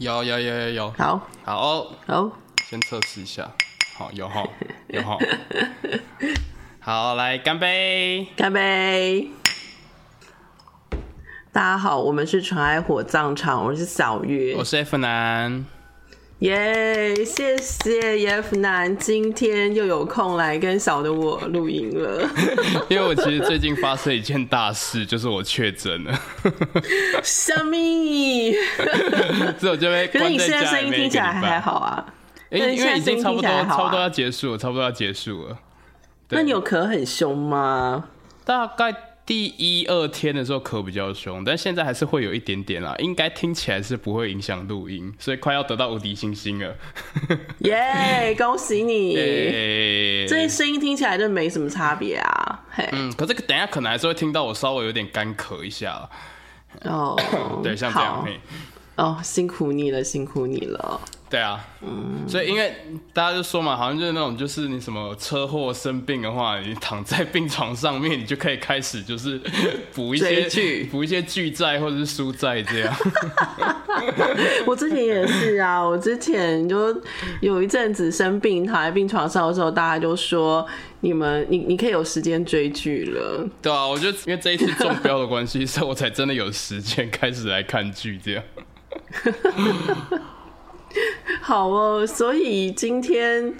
有有有有有，好，好哦，好，先测试一下，好，有哈，有哈，好，来干杯，干杯！大家好，我们是纯爱火葬场，我是小月，我是 F 男。耶！Yeah, 谢谢 F 男今天又有空来跟小的我录音了。因为我其实最近发生一件大事，就是我确诊了。什么？所以我就被关在家里面。可是你现在声音听起来还好啊？哎、欸，因为已经差不多，啊、差不多要结束了，差不多要结束了。那你有咳很凶吗？大概。第一二天的时候咳比较凶，但现在还是会有一点点啦，应该听起来是不会影响录音，所以快要得到无敌星星了。耶，yeah, 恭喜你！这些声音听起来就没什么差别啊。嗯，可是等一下可能还是会听到我稍微有点干咳一下。哦，oh, 对，像这样。哦好，oh, 辛苦你了，辛苦你了。对啊，嗯，所以因为大家就说嘛，好像就是那种，就是你什么车祸生病的话，你躺在病床上面，你就可以开始就是补一些剧，补一些剧债或者是书债这样。我之前也是啊，我之前就有一阵子生病躺在病床上的时候，大家就说你们你你可以有时间追剧了。对啊，我就因为这一次中标的关系，所以我才真的有时间开始来看剧这样。好哦，所以今天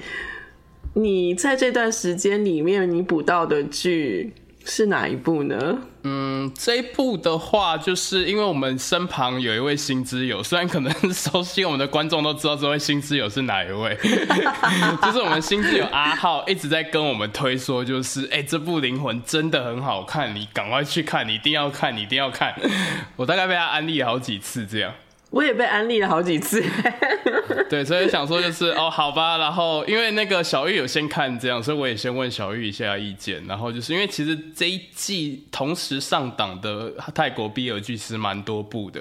你在这段时间里面，你补到的剧是哪一部呢？嗯，这一部的话，就是因为我们身旁有一位新之友，虽然可能熟悉我们的观众都知道这位新之友是哪一位，就是我们新之友阿浩一直在跟我们推说，就是哎、这部《灵魂》真的很好看，你赶快去看，你一定要看，你一定要看。我大概被他安利好几次，这样。我也被安利了好几次，对，所以想说就是哦，好吧，然后因为那个小玉有先看这样，所以我也先问小玉一下意见，然后就是因为其实这一季同时上档的泰国 BL 剧是蛮多部的，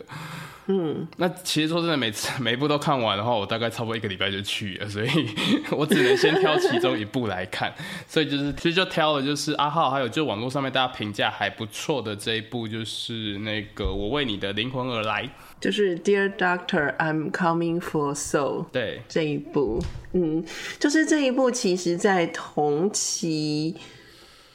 嗯，那其实说真的，每次每一部都看完的话，我大概差不多一个礼拜就去了，所以 我只能先挑其中一部来看，所以就是其实就挑了就是阿浩，还有就网络上面大家评价还不错的这一部，就是那个我为你的灵魂而来。就是 Dear Doctor, I'm Coming for Soul。对，这一部，嗯，就是这一部，其实在同期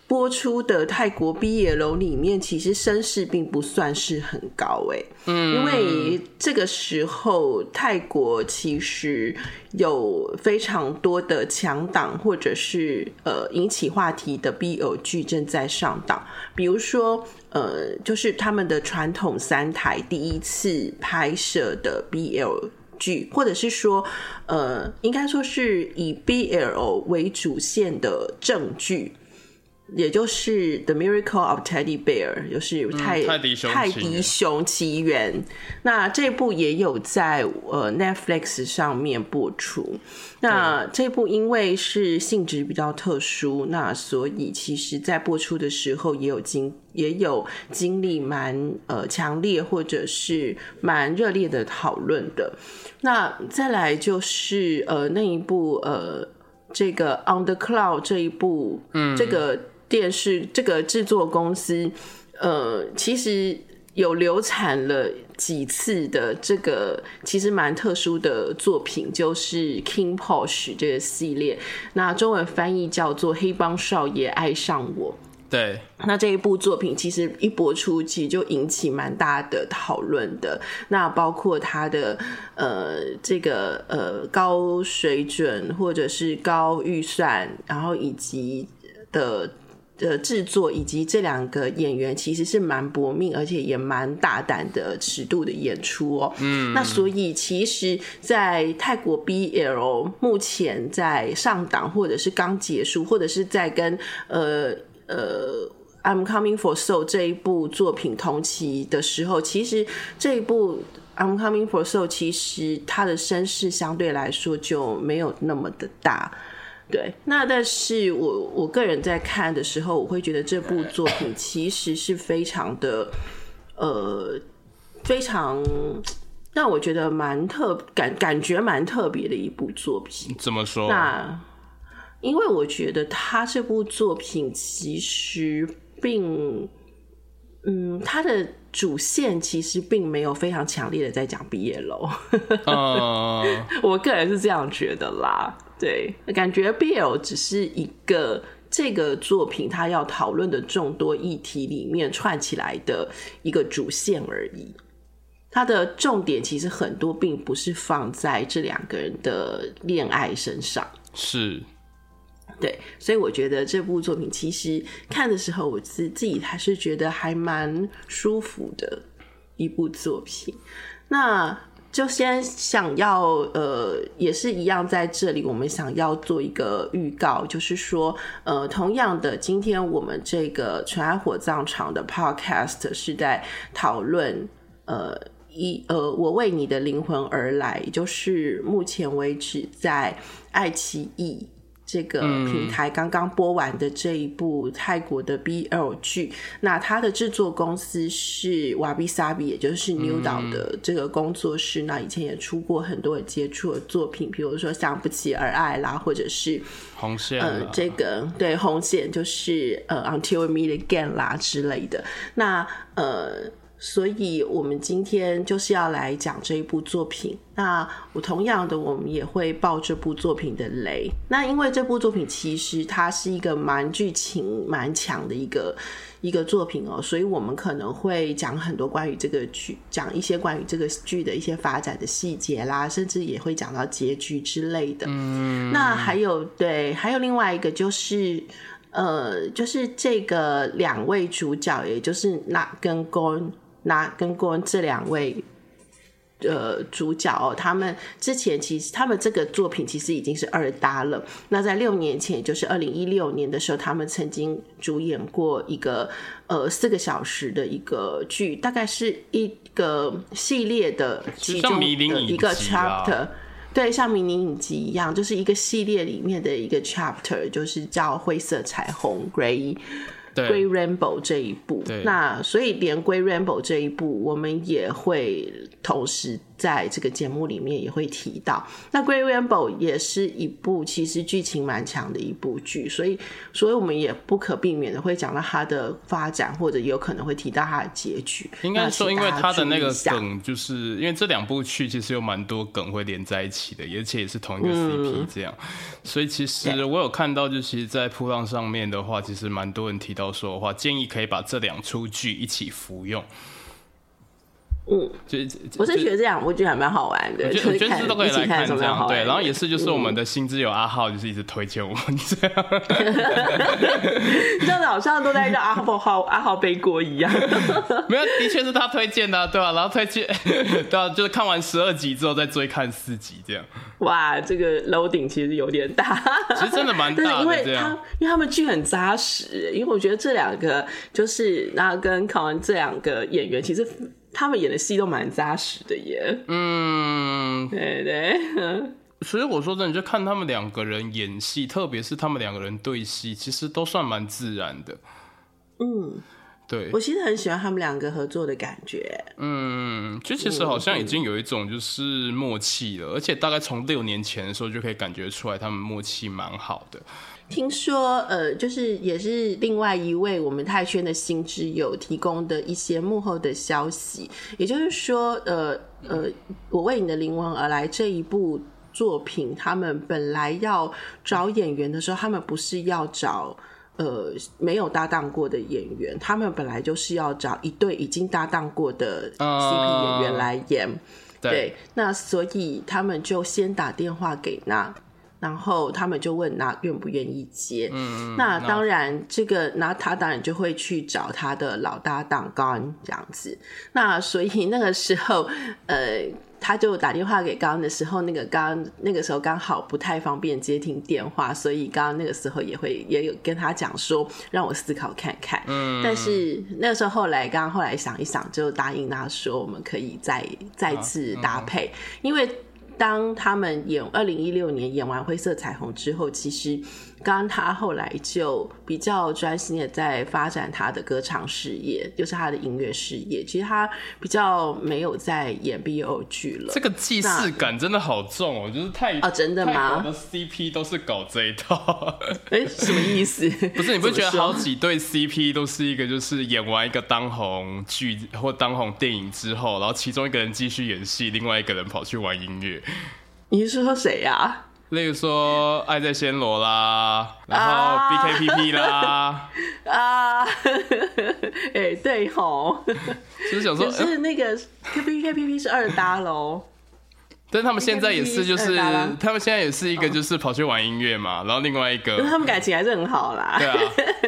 播出的泰国 BL 里面，其实声势并不算是很高，诶，嗯，因为这个时候泰国其实有非常多的强档或者是呃引起话题的 BL 剧正在上档，比如说。呃，就是他们的传统三台第一次拍摄的 BL 剧，或者是说，呃，应该说是以 BL 为主线的正剧。也就是《The Miracle of Teddy Bear》，就是泰、嗯、泰迪熊泰迪熊奇缘。那这部也有在呃 Netflix 上面播出。那这部因为是性质比较特殊，那所以其实在播出的时候也有经也有经历蛮呃强烈或者是蛮热烈的讨论的。那再来就是呃那一部呃这个《On the Cloud》这一部，嗯，这个。电视这个制作公司，呃，其实有流产了几次的这个其实蛮特殊的作品，就是 King Porsche 这个系列，那中文翻译叫做《黑帮少爷爱上我》。对，那这一部作品其实一播出，其实就引起蛮大的讨论的。那包括它的呃这个呃高水准或者是高预算，然后以及的。的制作以及这两个演员其实是蛮搏命，而且也蛮大胆的尺度的演出哦。嗯，那所以其实，在泰国 BL 目前在上档，或者是刚结束，或者是在跟呃呃 I'm Coming for Soul 这一部作品同期的时候，其实这一部 I'm Coming for Soul 其实它的声势相对来说就没有那么的大。对，那但是我我个人在看的时候，我会觉得这部作品其实是非常的，呃，非常让我觉得蛮特感感觉蛮特别的一部作品。怎么说？那因为我觉得他这部作品其实并嗯，他的主线其实并没有非常强烈的在讲 BL，嗯，我个人是这样觉得啦。对，感觉 BL 只是一个这个作品他要讨论的众多议题里面串起来的一个主线而已。它的重点其实很多并不是放在这两个人的恋爱身上。是。对，所以我觉得这部作品其实看的时候，我自自己还是觉得还蛮舒服的一部作品。那就先想要呃，也是一样，在这里我们想要做一个预告，就是说呃，同样的，今天我们这个纯爱火葬场的 Podcast 是在讨论呃一呃，我为你的灵魂而来，就是目前为止在爱奇艺。这个平台刚刚播完的这一部泰国的 BL 剧，嗯，那它的制作公司是 Wabi Sabi，也就是 New 岛的这个工作室，嗯。那以前也出过很多接触的作品，比如说像《不期而爱》啦，或者是红线，呃，这个对红线就是呃 Until We Meet Again 啦之类的。那呃。所以，我们今天就是要来讲这一部作品。那我同样的，我们也会爆这部作品的雷。那因为这部作品其实它是一个蛮剧情蛮强的一个一个作品哦，所以我们可能会讲很多关于这个剧，讲一些关于这个剧的一些发展的细节啦，甚至也会讲到结局之类的。嗯，那还有对，还有另外一个就是，呃，就是这个两位主角，也就是那跟公。那跟过这两位呃主角哦，他们之前其实他们这个作品其实已经是二搭了。那在六年前，也就是二零一六年的时候，他们曾经主演过一个呃四个小时的一个剧，大概是一个系列的其中的一个 chapter，对，像迷你影集一样，就是一个系列里面的一个 chapter，就是叫灰色彩虹 Gray。Grey Rainbow 这一部，那所以连 Grey Rainbow 这一部，我们也会同时在这个节目里面也会提到。那 Grey Rainbow 也是一部其实剧情蛮强的一部剧，所以所以我们也不可避免的会讲到它的发展，或者有可能会提到它的结局。应该说，因为它的那个梗，就是因为这两部剧其实有蛮多梗会连在一起的，而且也是同一个 CP 这样，嗯、所以其实我有看到，就其实，在铺浪上面的话，其实蛮多人提到。说的话，建议可以把这两出剧一起服用。嗯，就是我是觉得这样，我觉得还蛮好玩的。我觉得我觉得都可以来看这样，对。然后也是，就是我们的新之友阿浩，就是一直推荐我们这样。这样子好像都在让阿浩阿浩背锅一样。没有，的确是他推荐的、啊，对吧、啊？然后推荐，对啊，就是看完十二集之后再追看四集这样。哇，这个 loading 其实有点大，其实真的蛮 大的。因为他因为他们剧很扎实，因为我觉得这两个就是那跟考完这两个演员其实。他们演的戏都蛮扎实的耶，嗯，对对，所以我说真的，就看他们两个人演戏，特别是他们两个人对戏，其实都算蛮自然的。嗯，对，我其实很喜欢他们两个合作的感觉。嗯，就其实好像已经有一种就是默契了，嗯、而且大概从六年前的时候就可以感觉出来，他们默契蛮好的。听说，呃，就是也是另外一位我们泰圈的新知友提供的一些幕后的消息，也就是说，呃呃，我为你的灵魂而来这一部作品，他们本来要找演员的时候，他们不是要找呃没有搭档过的演员，他们本来就是要找一对已经搭档过的 CP 演员来演。Uh, 对，对，那所以他们就先打电话给那。然后他们就问那愿不愿意接，嗯，那当然这个那他当然就会去找他的老搭档高恩这样子，那所以那个时候呃他就打电话给高恩的时候，那个高恩那个时候刚好不太方便接听电话，所以刚刚那个时候也会也有跟他讲说让我思考看看，嗯，但是那个时候后来刚刚后来想一想就答应他说我们可以再再次搭配，因为。当他们演二零一六年演完《灰色彩虹》之后，其实刚他后来就比较专心的在发展他的歌唱事业，就是他的音乐事业。其实他比较没有在演 BO 剧了。这个既视感真的好重哦，就是太啊、哦，真的吗？的 CP 都是搞这一套，哎、欸，什么意思？不是你不觉得好几对 CP 都是一个，就是演完一个当红剧或当红电影之后，然后其中一个人继续演戏，另外一个人跑去玩音乐。你是说谁呀、啊？例如说《爱在暹罗》啦，然后 BKPP 啦，啊，哎、欸，对吼，就是想说，就是那个 BKPP 是二搭喽。但他们现在也是，就是他们现在也是一个，就是跑去玩音乐嘛、哦，然后另外一个，他们感情还是很好啦。对啊，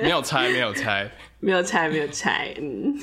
没有拆，没有拆，没有拆，没有拆，嗯。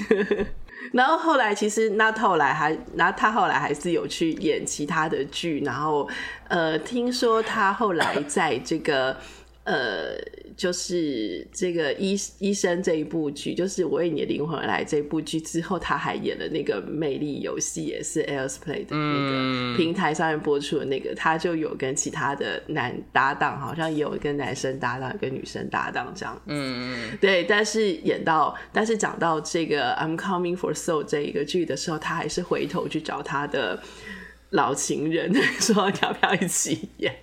然后后来其实那后来还，那他后来还是有去演其他的剧，然后呃，听说他后来在这个呃。就是这个医医生这一部剧，就是我为你的灵魂而来这一部剧之后，他还演了那个魅力游戏，也是 EllisPlay 的那个平台上面播出的那个，他就有跟其他的男搭档，好像也有跟男生搭档，跟女生搭档这样子。嗯，对。但是演到，但是讲到这个 I'm Coming for Soul 这一个剧的时候，他还是回头去找他的老情人，说要不要一起演。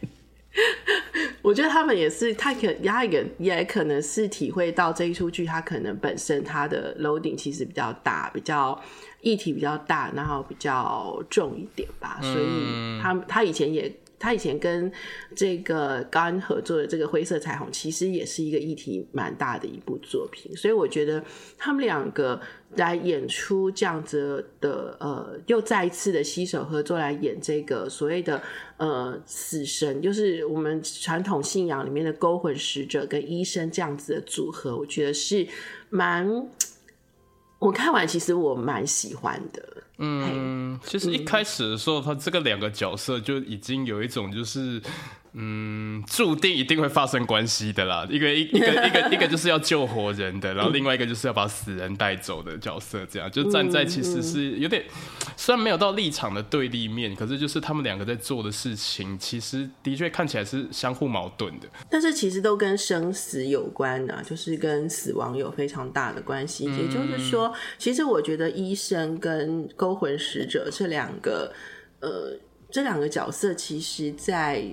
我觉得他们也是，他可他也也可能是体会到这一出剧，他可能本身他的 loading 其实比较大，比较议题比较大，然后比较重一点吧，所以他他以前也。他以前跟这个高安合作的这个《灰色彩虹》，其实也是一个议题蛮大的一部作品，所以我觉得他们两个来演出这样子的，呃，又再一次的携手合作来演这个所谓的呃死神，就是我们传统信仰里面的勾魂使者跟医生这样子的组合，我觉得是蛮，我看完其实我蛮喜欢的。嗯，其实一开始的时候，他这个两个角色就已经有一种就是。嗯，注定一定会发生关系的啦。一个一一个一个一个就是要救活人的，然后另外一个就是要把死人带走的角色，这样就站在其实是有点，虽然没有到立场的对立面，可是就是他们两个在做的事情，其实的确看起来是相互矛盾的。但是其实都跟生死有关啊，就是跟死亡有非常大的关系。也就是说，其实我觉得医生跟勾魂使者这两个，呃，这两个角色，其实在。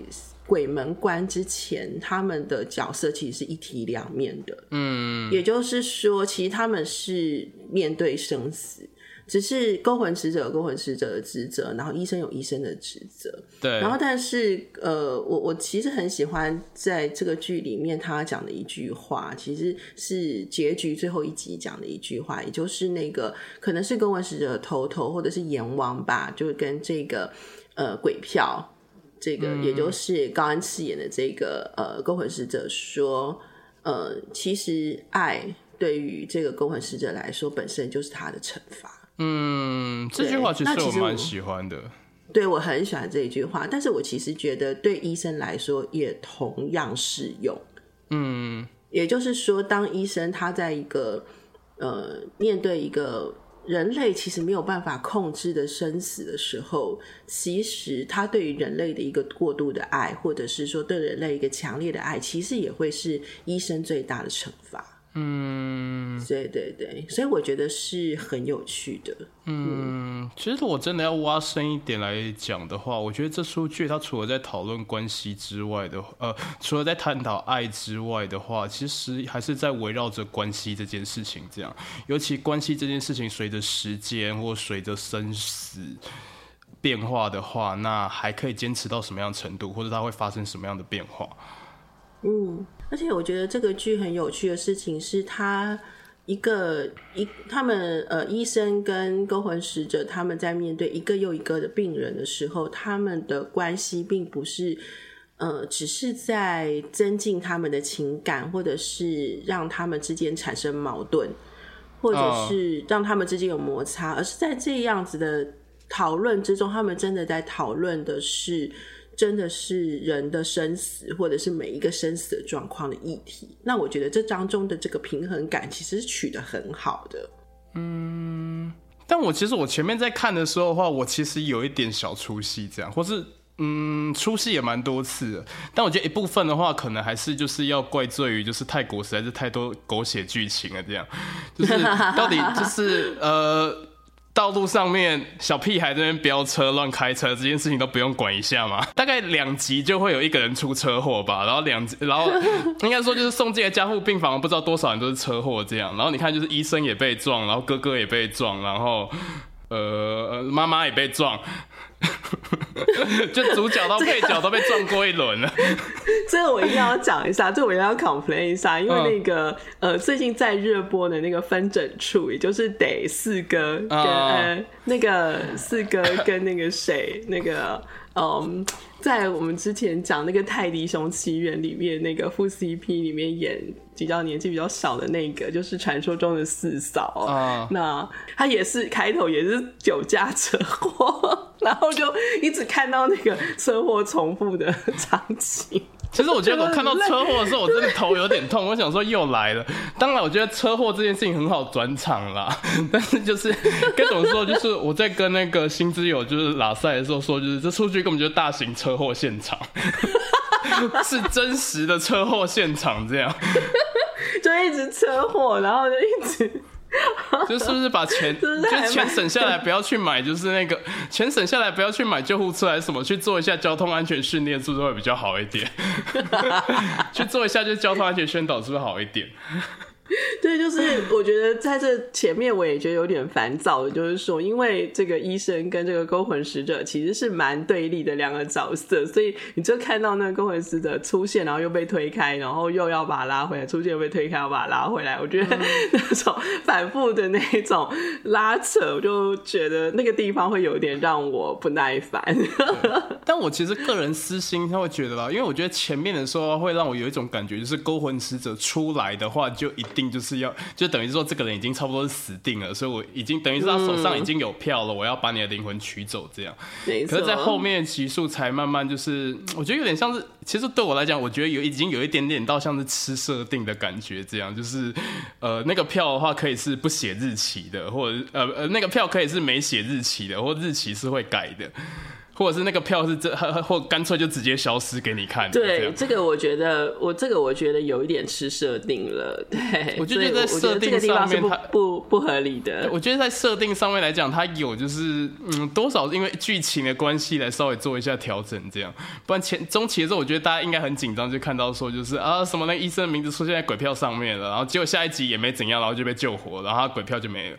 鬼门关之前，他们的角色其实是一体两面的。嗯，也就是说，其实他们是面对生死，只是勾魂使者有勾魂使者的职责，然后医生有医生的职责。对。然后，但是，呃，我我其实很喜欢在这个剧里面他讲的一句话，其实是结局最后一集讲的一句话，也就是那个可能是勾魂使者的头头或者是阎王吧，就跟这个呃鬼票。这个也就是高安饰演的这个呃勾魂使者说，呃，其实爱对于这个勾魂使者来说本身就是他的惩罚。嗯，这句话其实我蛮喜欢的。对，我很喜欢这一句话，但是我其实觉得对医生来说也同样适用。嗯，也就是说，当医生他在一个呃面对一个。人类其实没有办法控制的生死的时候，其实他对于人类的一个过度的爱，或者是说对人类一个强烈的爱，其实也会是医生最大的惩罚。嗯，对对对，所以我觉得是很有趣的。嗯，嗯，其实我真的要挖深一点来讲的话，我觉得这出剧它除了在讨论关系之外的，呃，除了在探讨爱之外的话，其实还是在围绕着关系这件事情。这样，尤其关系这件事情随着时间或随着生死变化的话，那还可以坚持到什么样程度，或者它会发生什么样的变化？嗯。而且我觉得这个剧很有趣的事情是，他一个一他们呃医生跟勾魂使者他们在面对一个又一个的病人的时候，他们的关系并不是呃只是在增进他们的情感，或者是让他们之间产生矛盾，或者是让他们之间有摩擦，而是在这样子的讨论之中，他们真的在讨论的是。真的是人的生死，或者是每一个生死的状况的议题。那我觉得这当中的这个平衡感，其实是取得很好的。嗯，但我其实我前面在看的时候的话，我其实有一点小出戏，这样，或是嗯，出戏也蛮多次，但我觉得一部分的话，可能还是就是要怪罪于就是泰国实在是太多狗血剧情了，这样就是到底就是呃，道路上面小屁孩这边飙车乱开车这件事情都不用管一下吗？大概两集就会有一个人出车祸吧，然后两集，然后应该说就是送进来加护病房，不知道多少人都是车祸这样，然后你看就是医生也被撞，然后哥哥也被撞，然后呃妈妈也被撞。就主角到配角都被撞过一轮了，这个我一定要讲一下，这个我一定要 complain 一下，因为那个、嗯、呃最近在热播的那个分诊处，也就是得四哥跟、哦、呃那个四哥跟那个谁那个嗯。在我们之前讲那个《泰迪熊奇缘》里面，那个副 CP 里面演比较年纪比较小的那个，就是传说中的四嫂。Uh. 那他也是开头也是酒驾车祸，然后就一直看到那个车祸重复的场景。其实我觉得我看到车祸的时候，我真的头有点痛。我想说又来了。当然，我觉得车祸这件事情很好转场啦。但是就是该怎么说，就是我在跟那个新之友就是拉塞的时候说，就是这出去根本就是大型车祸现场，是真实的车祸现场，这样 就一直车祸，然后就一直。就是不是把钱，就钱省下来不要去买，就是那个钱省下来不要去买救护车还是什么，去做一下交通安全训练，是不是会比较好一点？去做一下就是交通安全宣导，是不是好一点？对，就是我觉得在这前面我也觉得有点烦躁的，就是说，因为这个医生跟这个勾魂使者其实是蛮对立的两个角色，所以你就看到那个勾魂使者出现，然后又被推开，然后又要把他拉回来，出现又被推开，要把他拉回来，我觉得 那种反复的那种拉扯，我就觉得那个地方会有点让我不耐烦。但我其实个人私心他会觉得啦，因为我觉得前面的时候会让我有一种感觉，就是勾魂使者出来的话就一。定就是要，就等于说这个人已经差不多是死定了，所以我已经等于是他手上已经有票了，嗯、我要把你的灵魂取走，这样。可是，在后面集数才慢慢就是，我觉得有点像是，其实对我来讲，我觉得有已经有一点点到像是吃设定的感觉，这样就是，呃，那个票的话可以是不写日期的，或者呃呃，那个票可以是没写日期的，或日期是会改的。或者是那个票是这，或干脆就直接消失给你看。对，这个我觉得，我这个我觉得有一点吃设定了。对，我就觉得在设定上面它不不合理的。我觉得在设定上面来讲，它有就是嗯多少因为剧情的关系来稍微做一下调整，这样。不然前中期的时候，我觉得大家应该很紧张，就看到说就是啊什么那个医生的名字出现在鬼票上面了，然后结果下一集也没怎样，然后就被救活，然后他鬼票就没了。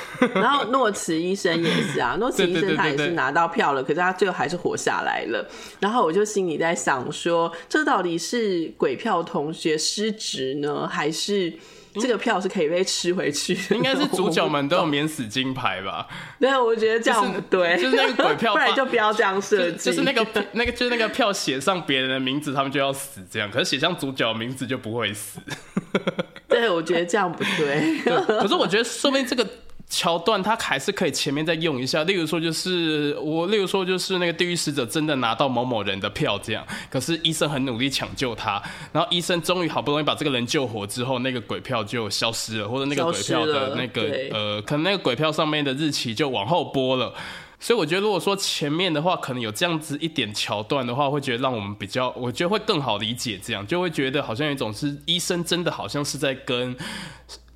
然后诺茨医生也是啊，诺茨医生他也是拿到票了，可是他最后还是活下来了。然后我就心里在想说，这到底是鬼票同学失职呢，还是这个票是可以被吃回去的？应该是主角们都有免死金牌吧？对，我觉得这样不对，就是那个鬼票，不然就不要这样设计。就是那个那个就是那个票写上别人的名字，他们就要死这样，可是写上主角名字就不会死。对，我觉得这样不对。对，可是我觉得说明这个。桥段他还是可以前面再用一下，例如说就是我，例如说就是那个地狱使者真的拿到某某人的票这样，可是医生很努力抢救他，然后医生终于好不容易把这个人救活之后，那个鬼票就消失了，或者那个鬼票的那个呃，可能那个鬼票上面的日期就往后拨了，所以我觉得如果说前面的话可能有这样子一点桥段的话，会觉得让我们比较，我觉得会更好理解，这样就会觉得好像有一种是医生真的好像是在跟。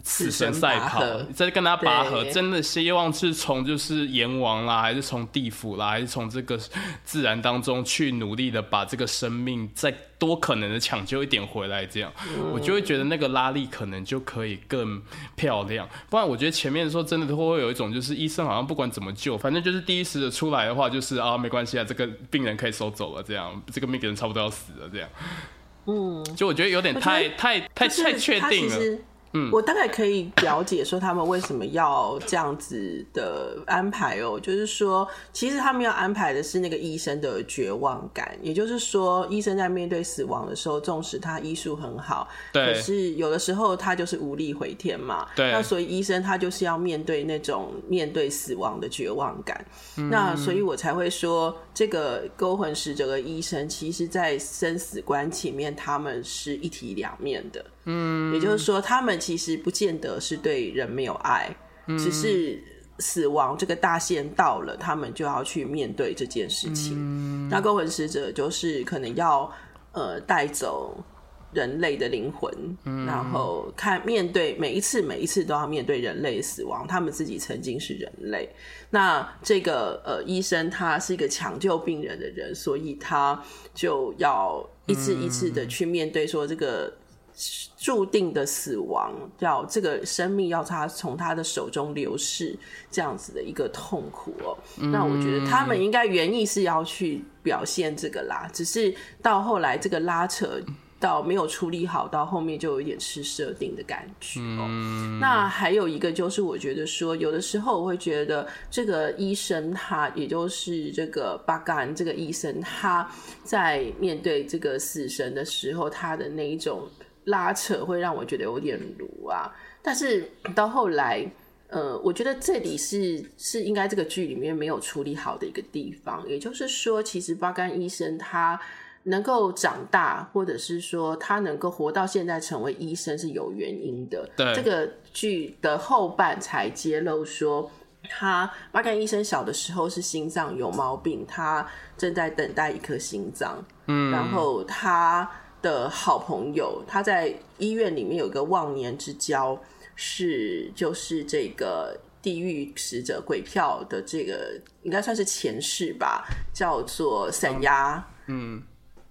死神赛跑，在跟他拔河，真的希望是从就是阎王啦，还是从地府啦，还是从这个自然当中去努力的把这个生命再多可能的抢救一点回来，这样、嗯、我就会觉得那个拉力可能就可以更漂亮。不然我觉得前面的时候真的都会有一种就是医生好像不管怎么救，反正就是第一时的出来的话就是啊没关系啊，这个病人可以收走了，这样这个病人差不多要死了，这样。嗯，就我觉得有点太太太太确定了。嗯，我大概可以了解说他们为什么要这样子的安排哦，就是说，其实他们要安排的是那个医生的绝望感，也就是说，医生在面对死亡的时候，纵使他医术很好，对，可是有的时候他就是无力回天嘛，对，那所以医生他就是要面对那种面对死亡的绝望感，嗯，那所以我才会说，这个勾魂使者的医生，其实在生死关前面，他们是一体两面的。嗯，也就是说，他们其实不见得是对人没有爱，嗯、只是死亡这个大限到了，他们就要去面对这件事情。嗯、那勾魂使者就是可能要呃带走人类的灵魂，嗯、然后看面对每一次每一次都要面对人类死亡，他们自己曾经是人类。那这个呃医生他是一个抢救病人的人，所以他就要一次一次的去面对说这个。注定的死亡，要这个生命要他从他的手中流逝，这样子的一个痛苦哦。嗯、那我觉得他们应该原意是要去表现这个啦，只是到后来这个拉扯到没有处理好，到后面就有一点吃设定的感觉哦。嗯、那还有一个就是，我觉得说有的时候我会觉得这个医生他，也就是这个巴干这个医生，他在面对这个死神的时候，他的那一种。拉扯会让我觉得有点鲁啊，但是到后来，呃，我觉得这里是是应该这个剧里面没有处理好的一个地方，也就是说，其实巴干医生他能够长大，或者是说他能够活到现在成为医生是有原因的。对，这个剧的后半才揭露说，他巴干医生小的时候是心脏有毛病，他正在等待一颗心脏，嗯，然后他。的好朋友，他在医院里面有一个忘年之交，是就是这个地狱使者鬼票的这个应该算是前世吧，叫做沈鸭。嗯，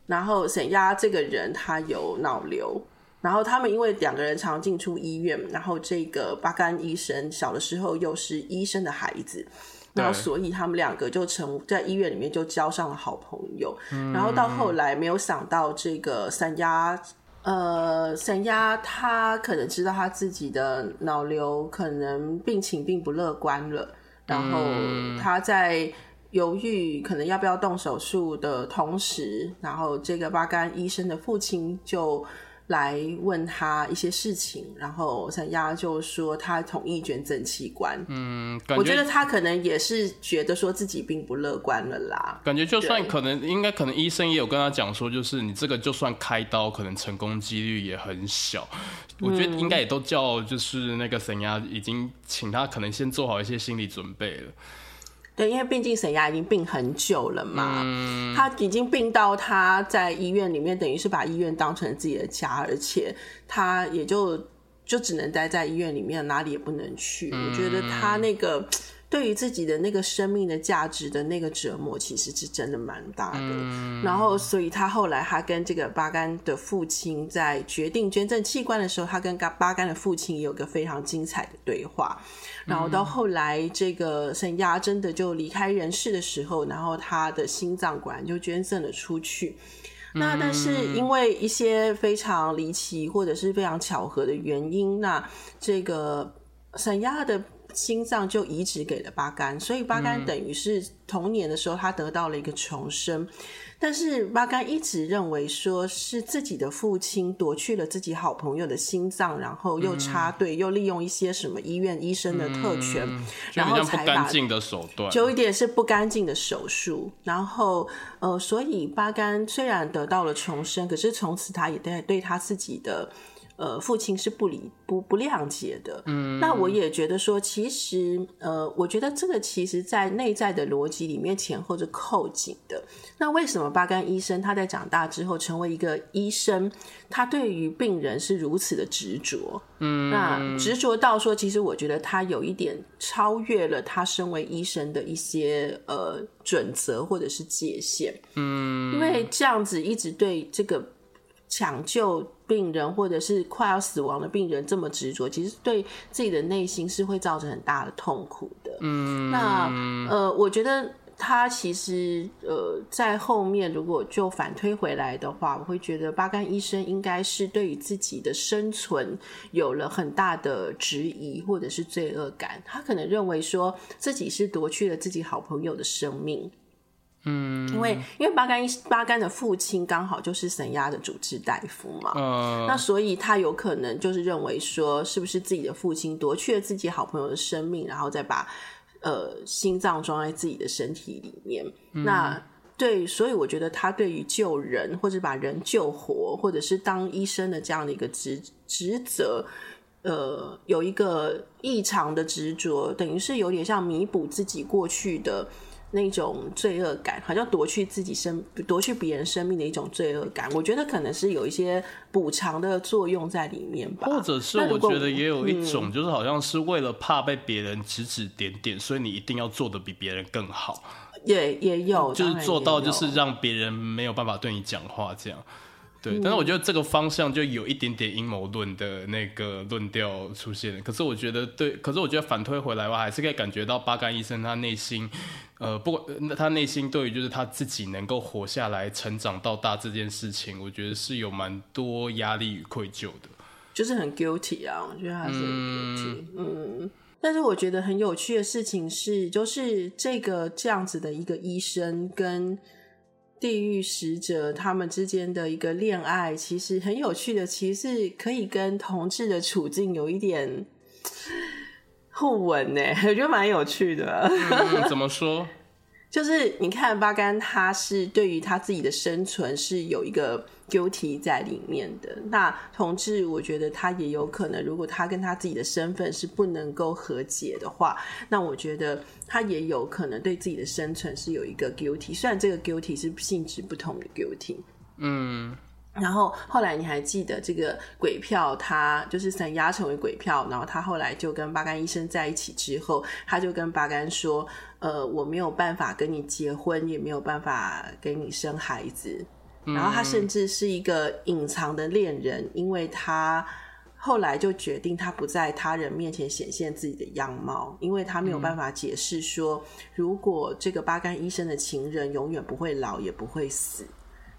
然后沈鸭这个人他有脑瘤，然后他们因为两个人常进出医院，然后这个巴干医生小的时候又是医生的孩子。然后，所以他们两个就成在医院里面就交上了好朋友。嗯、然后到后来，没有想到这个三鸭，呃，三鸭他可能知道他自己的脑瘤可能病情并不乐观了。然后他在犹豫可能要不要动手术的同时，然后这个巴干医生的父亲就。来问他一些事情，然后三鸭就说他同意捐赠器官。嗯，我觉得他可能也是觉得说自己并不乐观了啦。感觉就算可能，对应该可能医生也有跟他讲说，就是你这个就算开刀，可能成功几率也很小。我觉得应该也都叫就是那个三鸭已经请他可能先做好一些心理准备了。对，因为毕竟沈牙已经病很久了嘛，嗯、他已经病到他在医院里面，等于是把医院当成自己的家，而且他也就就只能待在医院里面，哪里也不能去。嗯、我觉得他那个对于自己的那个生命的价值的那个折磨，其实是真的蛮大的。嗯、然后，所以他后来他跟这个巴干的父亲在决定捐赠器官的时候，他跟巴干的父亲也有个非常精彩的对话。然后到后来，这个沈亚真的就离开人世的时候，然后他的心脏果然就捐赠了出去。那但是因为一些非常离奇或者是非常巧合的原因，那这个沈亚的心脏就移植给了巴干，所以巴干等于是童年的时候他得到了一个重生。但是巴干一直认为说是自己的父亲夺去了自己好朋友的心脏，然后又插队，嗯、又利用一些什么医院医生的特权，嗯、然后才把净的手段，就一点是不干净的手术。然后呃，所以巴干虽然得到了重生，可是从此他也对对他自己的。呃，父亲是不理不不谅解的。嗯，那我也觉得说，其实呃，我觉得这个其实在内在的逻辑里面前后是扣紧的。那为什么巴干医生他在长大之后成为一个医生，他对于病人是如此的执着？嗯，那执着到说，其实我觉得他有一点超越了他身为医生的一些呃准则或者是界限。嗯，因为这样子一直对这个。抢救病人或者是快要死亡的病人这么执着，其实对自己的内心是会造成很大的痛苦的。嗯，那呃，我觉得他其实呃，在后面如果就反推回来的话，我会觉得巴干医生应该是对于自己的生存有了很大的质疑或者是罪恶感。他可能认为说自己是夺去了自己好朋友的生命。嗯，因为因为巴干巴干的父亲刚好就是神鸭的主治大夫嘛，嗯，那所以他有可能就是认为说，是不是自己的父亲夺去了自己好朋友的生命，然后再把呃心脏装在自己的身体里面？嗯、那对，所以我觉得他对于救人或者把人救活，或者是当医生的这样的一个职职责，呃有一个异常的执着，等于是有点像弥补自己过去的。那种罪恶感，好像夺去自己生、夺去别人生命的一种罪恶感。我觉得可能是有一些补偿的作用在里面吧。或者是我觉得也有一种，就是好像是为了怕被别人指指点点，嗯，所以你一定要做得比别人更好。也也有，就是做到就是让别人没有办法对你讲话这样。对，但是我觉得这个方向就有一点点阴谋论的那个论调出现。可是我觉得对，可是我觉得反推回来，我还是可以感觉到巴干医生他内心，呃，不管他内心对于就是他自己能够活下来、成长到大这件事情，我觉得是有蛮多压力与愧疚的，就是很 guilty 啊。我觉得还是很 guilty。嗯，嗯，但是我觉得很有趣的事情是，就是这个这样子的一个医生跟。地狱使者他们之间的一个恋爱，其实很有趣的，其实是可以跟同志的处境有一点互文呢，我觉得蛮有趣的。嗯，怎么说？就是你看巴甘，他是对于他自己的生存是有一个 guilty 在里面的。那同志，我觉得他也有可能，如果他跟他自己的身份是不能够和解的话，那我觉得他也有可能对自己的生存是有一个 guilty。虽然这个 guilty 是性质不同的 guilty。嗯。然后后来你还记得这个鬼票，他就是神压成为鬼票，然后他后来就跟巴干医生在一起之后，他就跟巴干说：“呃，我没有办法跟你结婚，也没有办法给你生孩子。”然后他甚至是一个隐藏的恋人，因为他后来就决定他不在他人面前显现自己的样貌，因为他没有办法解释说，如果这个巴干医生的情人永远不会老，也不会死。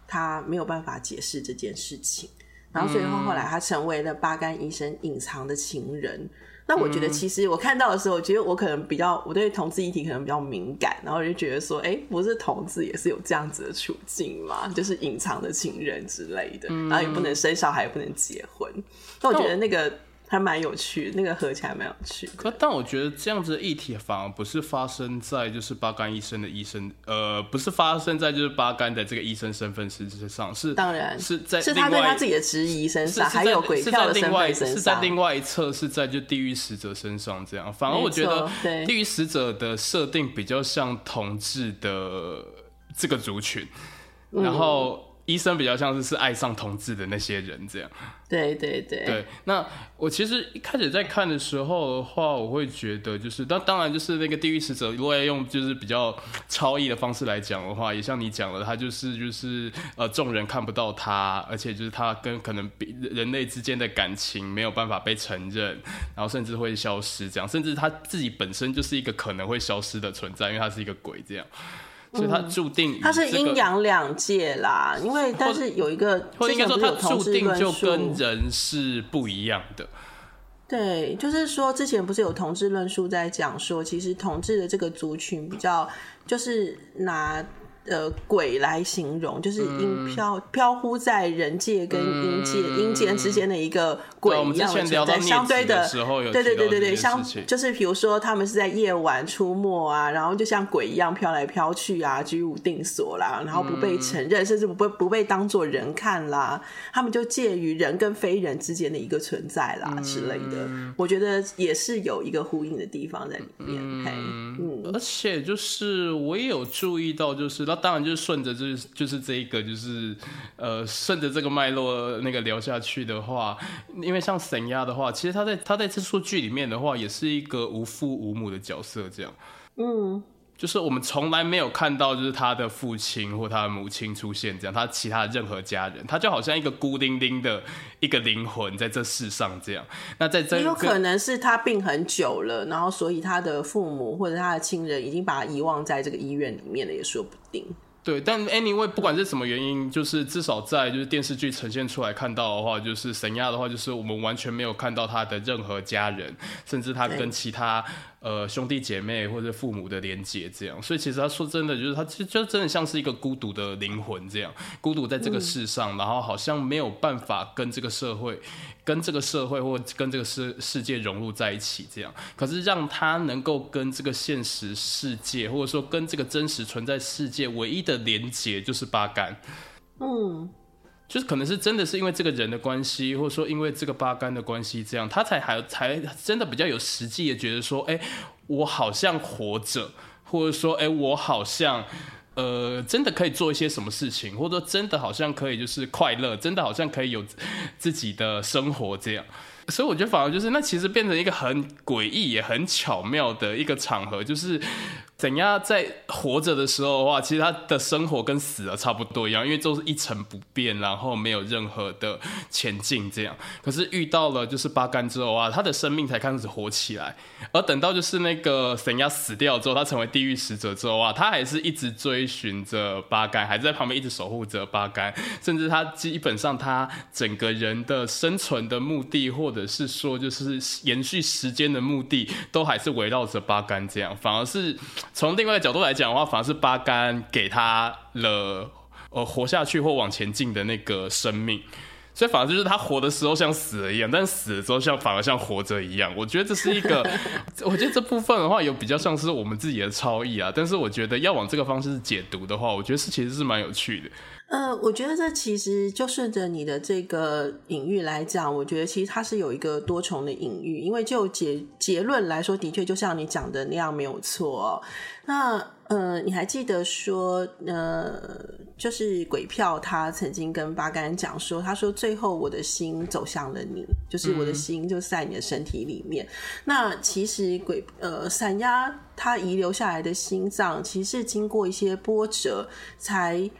他没有办法解释这件事情，然后最后后来他成为了巴干医生隐藏的情人。嗯。那我觉得其实我看到的时候，我觉得我可能比较我对同志议题可能比较敏感，然后我就觉得说，哎，不是同志也是有这样子的处境嘛，就是隐藏的情人之类的，然后也不能生小孩，也不能结婚。那我觉得那个。还蛮有趣，那个合起来蛮有趣。可但我觉得这样子的议题反而不是发生在就是巴干医生的医生，呃，不是发生在就是巴干的这个医生身份实质上，是当然是在是他对他自己的质疑身上，还有鬼票的身份身上，是在另外一侧是在就地狱使者身上这样。反而我觉得地狱使者的设定比较像同志的这个族群，然后。医生比较像是是爱上同志的那些人这样，对对对对。那我其实一开始在看的时候的话，我会觉得就是，当当然就是那个地狱使者，如果要用就是比较超意的方式来讲的话，也像你讲的，他就是就是呃众人看不到他，而且就是他跟可能比人类之间的感情没有办法被承认，然后甚至会消失这样，甚至他自己本身就是一个可能会消失的存在，因为他是一个鬼这样。所以他注定、他是阴阳两界啦，因为但是有一个，或者应该说他注定就跟人是不一样的。对，就是说之前不是有同志论述在讲说，其实同志的这个族群比较就是拿。呃，鬼来形容，就是阴飘飘忽在人界跟阴界、阴、嗯、间之间的一个鬼一样的存在。相对的，对对对对对，相就是比如说他们是在夜晚出没啊，然后就像鬼一样飘来飘去啊，居无定所啦，然后不被承认，嗯、甚至不被不被当作人看啦，他们就介于人跟非人之间的一个存在啦、嗯、之类的。我觉得也是有一个呼应的地方在里面。嗯，嗯而且就是我也有注意到，就是当然，就是顺着就是就是这一个就是呃顺着这个脉络那个聊下去的话，因为像沈亚的话，其实他在他在这出剧里面的话，也是一个无父无母的角色，这样，嗯。就是我们从来没有看到，就是他的父亲或他的母亲出现这样，他其他的任何家人，他就好像一个孤零零的一个灵魂在这世上这样。那在这有可能是他病很久了，然后所以他的父母或者他的亲人已经把他遗忘在这个医院里面了，也说不定。对，但 anyway 不管是什么原因，就是至少在就是电视剧呈现出来看到的话，就是神亚的话，就是我们完全没有看到他的任何家人，甚至他跟其他。呃，兄弟姐妹或者父母的连接，这样，所以其实他说真的，就是他其实就真的像是一个孤独的灵魂，这样孤独在这个世上，然后好像没有办法跟这个社会、跟这个社会或跟这个世世界融入在一起，这样。可是让他能够跟这个现实世界，或者说跟这个真实存在世界唯一的连接，就是巴干。嗯。就是可能是真的是因为这个人的关系，或者说因为这个八竿的关系，这样他才还才真的比较有实际的觉得说，哎、我好像活着，或者说，哎、我好像呃，真的可以做一些什么事情，或者说真的好像可以就是快乐，真的好像可以有自己的生活这样。所以我觉得反而就是那其实变成一个很诡异也很巧妙的一个场合，就是。怎样在活着的时候的话，其实他的生活跟死了差不多一样，因为都是一成不变，然后没有任何的前进这样。可是遇到了就是八竿之后啊，他的生命才开始活起来。而等到就是那个怎样死掉之后，他成为地狱使者之后啊，他还是一直追寻着八竿，还在旁边一直守护着八竿，甚至他基本上他整个人的生存的目的，或者是说就是延续时间的目的，都还是围绕着八竿这样，反而是。从另外一个角度来讲的话，反而是八竿给他了呃活下去或往前进的那个生命，所以反而就是他活的时候像死了一样，但死了之后像反而像活着一样。我觉得这是一个，我觉得这部分的话有比较像是我们自己的超意啊，但是我觉得要往这个方式解读的话，我觉得是其实是蛮有趣的。呃，我觉得这其实就顺着你的这个隐喻来讲，我觉得其实它是有一个多重的隐喻，因为就结结论来说，的确就像你讲的那样没有错哦。那呃，你还记得说，呃，就是鬼票他曾经跟巴干讲说，他说最后我的心走向了你，就是我的心就在你的身体里面。嗯、那其实鬼呃散鸦他遗留下来的心脏，其实是经过一些波折才。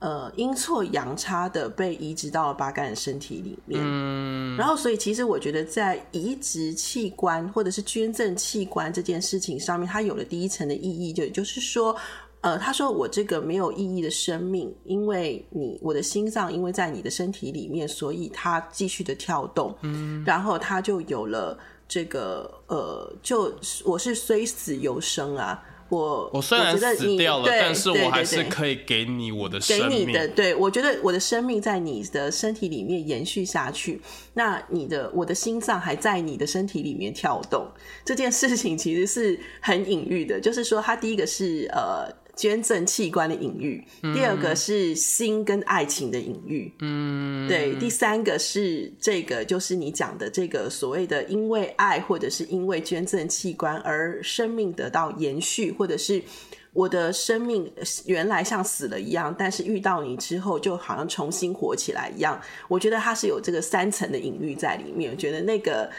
呃，阴错阳差的被移植到了八干的身体里面，嗯，然后所以其实我觉得在移植器官或者是捐赠器官这件事情上面，它有了第一层的意义，就也就是说，呃，他说我这个没有意义的生命，因为你我的心脏因为在你的身体里面，所以它继续的跳动，嗯，然后它就有了这个呃，就我是虽死犹生啊。我我虽然死掉了，但是我还是可以给你我的生命。给你的，对，我觉得我的生命在你的身体里面延续下去。那你的我的心脏还在你的身体里面跳动，这件事情其实是很隐喻的。就是说，它第一个是呃。捐赠器官的隐喻，第二个是心跟爱情的隐喻，嗯，对，第三个是这个，就是你讲的这个所谓的因为爱或者是因为捐赠器官而生命得到延续，或者是我的生命原来像死了一样，但是遇到你之后就好像重新活起来一样。我觉得它是有这个三层的隐喻在里面，我觉得那个。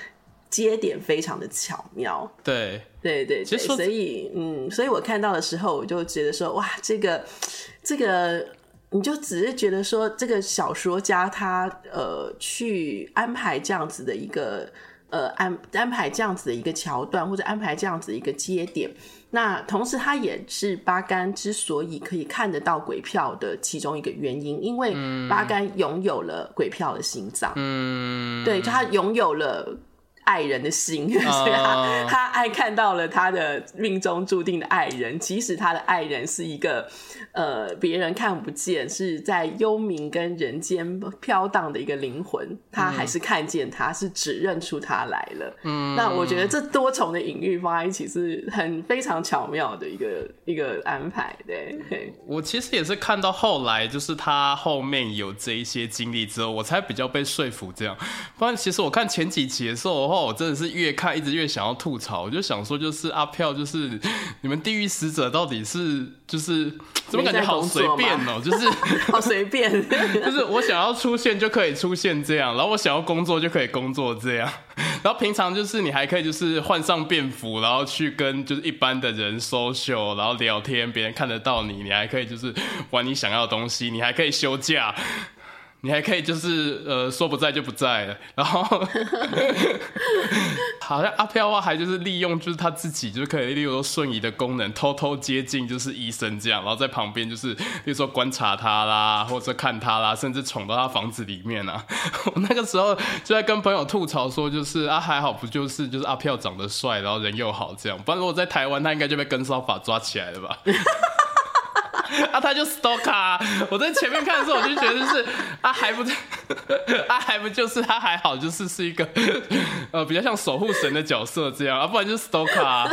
接点非常的巧妙，对对对对，所以嗯，所以我看到的时候，我就觉得说，哇，这个这个，你就只是觉得说，这个小说家他呃去安排这样子的一个呃安安排这样子的一个桥段，或者安排这样子的一个节点，那同时他也是八竿之所以可以看得到鬼票的其中一个原因，因为八竿拥有了鬼票的心脏，嗯，对，他拥有了。爱人的心，所以他他爱看到了他的命中注定的爱人，即使他的爱人是一个呃别人看不见，是在幽冥跟人间飘荡的一个灵魂，他还是看见他，是指认出他来了。嗯，那我觉得这多重的隐喻放在一起是很非常巧妙的一个一个安排。对，我其实也是看到后来，就是他后面有这一些经历之后，我才比较被说服这样。不然其实我看前几集的时候的话。我真的是越看一直越想要吐槽，我就想说，就是阿飘，就是你们地狱使者到底是就是怎么感觉好随便哦，就是 好随便，就是我想要出现就可以出现这样，然后我想要工作就可以工作这样，然后平常就是你还可以就是换上便服，然后去跟就是一般的人 social，然后聊天，别人看得到你，你还可以就是玩你想要的东西，你还可以休假。你还可以就是呃说不在就不在了，然后 好像阿飘啊还就是利用就是他自己就是可以利用瞬移的功能偷偷接近就是医生这样，然后在旁边就是比如说观察他啦，或者看他啦，甚至闯到他房子里面啊。我那个时候就在跟朋友吐槽说，就是啊还好不就是就是阿飘长得帅，然后人又好这样，不然如果在台湾他应该就被跟骚法抓起来了吧。啊，他就 stalker 啊！我在前面看的时候，我就觉得就是啊，还不，啊，还不就是他还好，就是是一个呃比较像守护神的角色这样啊，不然就是 stalker 啊。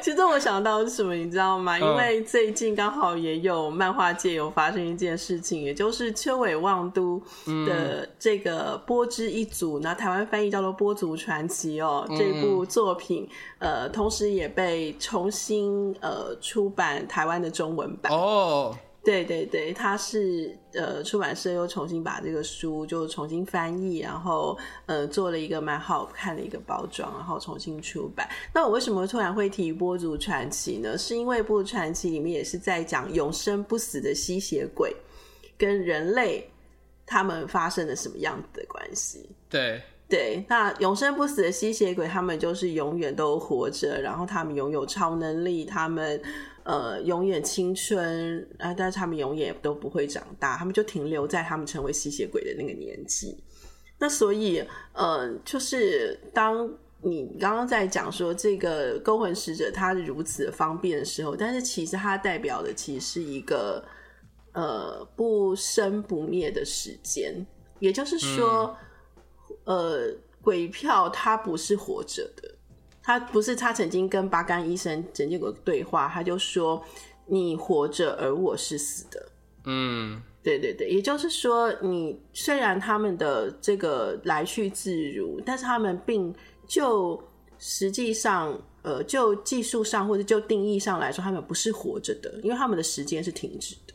其 其实我想到是什么，你知道吗？因为最近刚好也有漫画界有发生一件事情，也就是秋尾望都的这个《波之一族》，那台湾翻译叫做《波族传奇》哦，这部作品呃，同时也被重新呃出版台湾的中文版哦。对对对，他是呃出版社又重新把这个书就重新翻译，然后呃做了一个蛮好看的一个包装，然后重新出版。那我为什么突然会提《波族传奇》呢？是因为《波族传奇》里面也是在讲永生不死的吸血鬼跟人类他们发生了什么样子的关系？对对，那永生不死的吸血鬼他们就是永远都活着，然后他们拥有超能力，他们。呃，永远青春啊，但是他们永远都不会长大，他们就停留在他们成为吸血鬼的那个年纪。那所以，呃，就是当你刚刚在讲说这个勾魂使者他如此方便的时候，但是其实它代表的其实是一个呃不生不灭的时间，也就是说，嗯、呃，鬼票它不是活着的。他不是，他曾经跟巴干医生曾经有个对话，他就说：“你活着，而我是死的。”嗯，对对对，也就是说，你虽然他们的这个来去自如，但是他们并就实际上，呃，就技术上或者就定义上来说，他们不是活着的，因为他们的时间是停止的，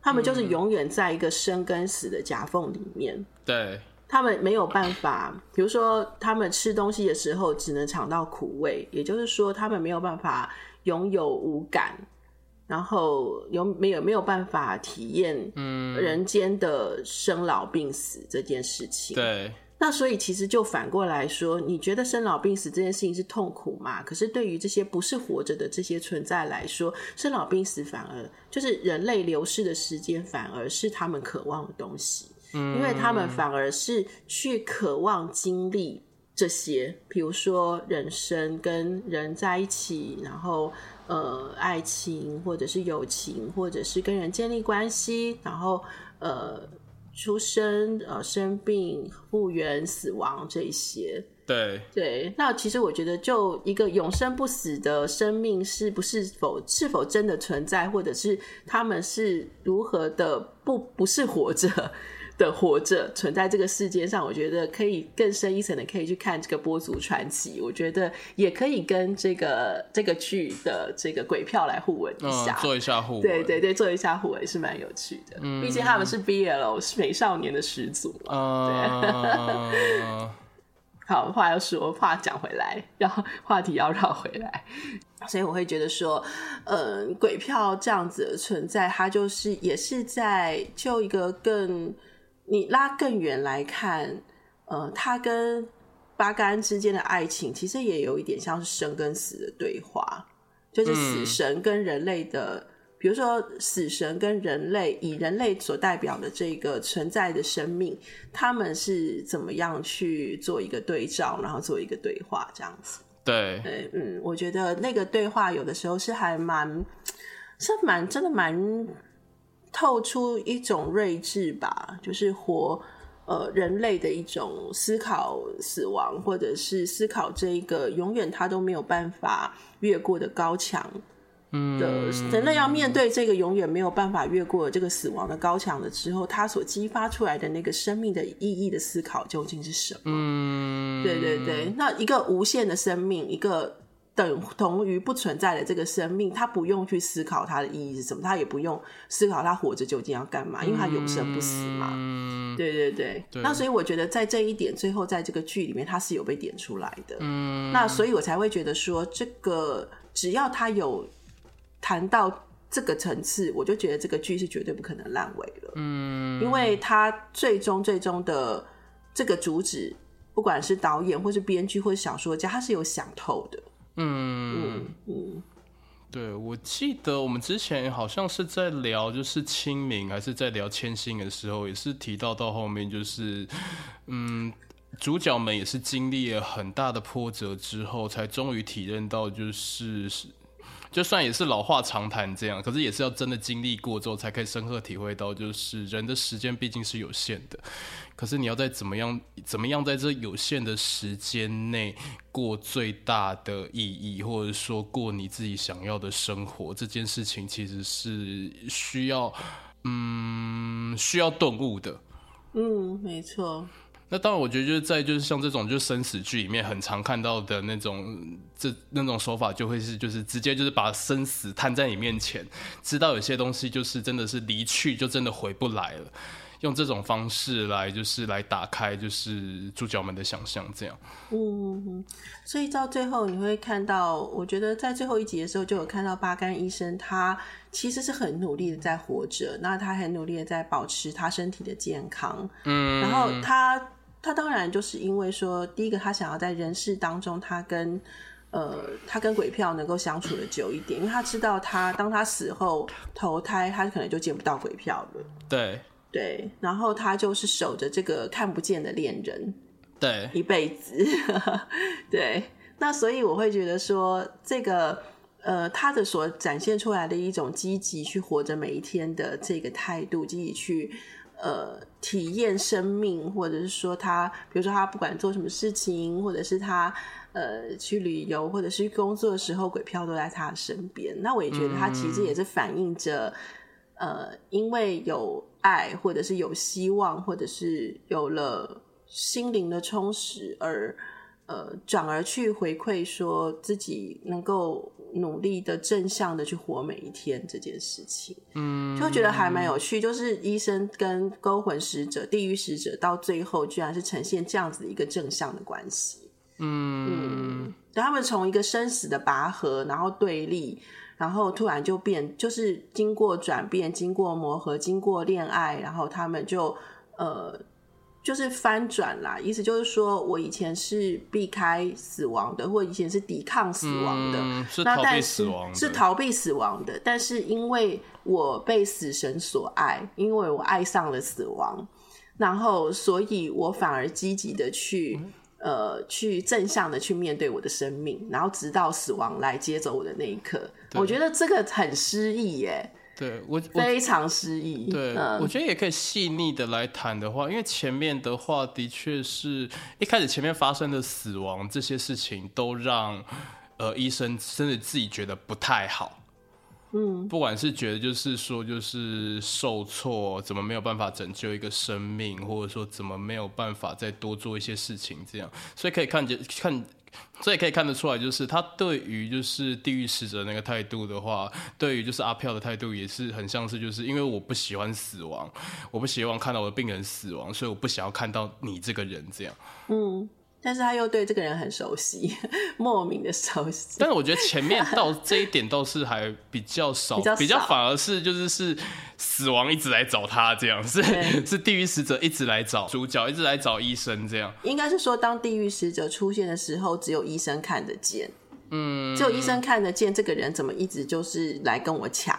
他们就是永远在一个生跟死的夹缝里面。对。他们没有办法，比如说，他们吃东西的时候只能尝到苦味，也就是说，他们没有办法拥有五感，然后有没有没有办法体验嗯人间的生老病死这件事情。对，那所以其实就反过来说，你觉得生老病死这件事情是痛苦吗？可是对于这些不是活着的这些存在来说，生老病死反而就是人类流逝的时间，反而是他们渴望的东西。因为他们反而是去渴望经历这些，比如说人生跟人在一起，然后呃爱情或者是友情，或者是跟人建立关系，然后呃出生呃生病复原死亡这些。对对，那其实我觉得，就一个永生不死的生命，是不是否是否真的存在，或者是他们是如何的不不是活着。的活着存在这个世界上，我觉得可以更深一层的，可以去看这个波族传奇。我觉得也可以跟这个这个剧的这个鬼票来互文一下，嗯、做一下互文。对对对，做一下互文是蛮有趣的。嗯，毕竟他们是 BL 是美少年的始祖嘛。嗯，对。好，话要说，话讲回来，然后话题要绕回来，所以我会觉得说，嗯，鬼票这样子的存在，它就是也是在就一个更。你拉更远来看，呃，他跟巴干之间的爱情，其实也有一点像是生跟死的对话，就是死神跟人类的，嗯、比如说死神跟人类，以人类所代表的这个存在的生命，他们是怎么样去做一个对照，然后做一个对话，这样子。对，对，嗯，我觉得那个对话有的时候是还蛮，是蛮真的蛮。透出一种睿智吧，就是活呃人类的一种思考死亡，或者是思考这一个永远他都没有办法越过的高墙的、嗯、人类要面对这个永远没有办法越过这个死亡的高墙的时候，他所激发出来的那个生命的意义的思考究竟是什么？嗯，对对对，那一个无限的生命，一个。等同于不存在的这个生命，他不用去思考他的意义是什么，他也不用思考他活着究竟要干嘛，因为他永生不死嘛。嗯，对对对。对，那所以我觉得在这一点，最后在这个剧里面，他是有被点出来的。嗯，那所以我才会觉得说，这个只要他有谈到这个层次，我就觉得这个剧是绝对不可能烂尾了。嗯，因为他最终最终的这个主旨，不管是导演或是编剧或是小说家，他是有想透的。嗯，对，我记得我们之前好像是在聊，就是清明还是在聊千星的时候，也是提到到后面，就是嗯，主角们也是经历了很大的波折之后，才终于体认到，就是。就算也是老话常谈这样，可是也是要真的经历过之后，才可以深刻体会到，就是人的时间毕竟是有限的。可是你要在怎么样怎么样在这有限的时间内过最大的意义，或者说过你自己想要的生活，这件事情其实是需要，嗯，需要顿悟的。嗯，没错。那当然，我觉得就是在就是像这种就是生死剧里面很常看到的那种这那种手法，就会是就是直接就是把生死摊在你面前，知道有些东西就是真的是离去就真的回不来了，用这种方式来就是来打开就是主角们的想象，这样。嗯，所以到最后你会看到，我觉得在最后一集的时候就有看到巴干医生，他其实是很努力的在活着，那他很努力的在保持他身体的健康。嗯，然后他。他当然就是因为说，第一个他想要在人世当中，他跟呃他跟鬼票能够相处的久一点，因为他知道他当他死后投胎，他可能就见不到鬼票了。对对，然后他就是守着这个看不见的恋人，对，一辈子。对，那所以我会觉得说，这个呃他的所展现出来的一种积极去活着每一天的这个态度，积极去。呃，体验生命，或者是说他，比如说他不管做什么事情，或者是他呃去旅游，或者是工作的时候，鬼票都在他身边。那我也觉得他其实也是反映着，呃，因为有爱，或者是有希望，或者是有了心灵的充实而。呃，转而去回馈，说自己能够努力的正向的去活每一天这件事情，嗯，就觉得还蛮有趣。就是医生跟勾魂使者、地狱使者到最后，居然是呈现这样子一个正向的关系，嗯嗯，他们从一个生死的拔河，然后对立，然后突然就变，就是经过转变、经过磨合、经过恋爱，然后他们就呃。就是翻转啦，意思就是说我以前是避开死亡的，或以前是抵抗死亡的，嗯、是逃避死亡的，是逃避死亡的。但是因为我被死神所爱，因为我爱上了死亡，然后所以我反而积极的去、嗯、呃去正向的去面对我的生命，然后直到死亡来接走我的那一刻，我觉得这个很诗意耶。对我非常失意。对、嗯，我觉得也可以细腻的来谈的话，因为前面的话的确是一开始前面发生的死亡这些事情，都让呃医生甚至自己觉得不太好。嗯，不管是觉得就是说就是受挫，怎么没有办法拯救一个生命，或者说怎么没有办法再多做一些事情，这样，所以可以看见看。所以可以看得出来，就是他对于就是地狱使者那个态度的话，对于就是阿飘的态度也是很像是，就是因为我不喜欢死亡，我不希望看到我的病人死亡，所以我不想要看到你这个人这样。嗯。但是他又对这个人很熟悉，莫名的熟悉。但是我觉得前面 到这一点倒是还比较少，比较，比较反而是就是是死亡一直来找他这样，是是地狱使者一直来找主角，一直来找医生这样。应该是说，当地狱使者出现的时候，只有医生看得见。嗯，只有医生看得见这个人怎么一直就是来跟我抢。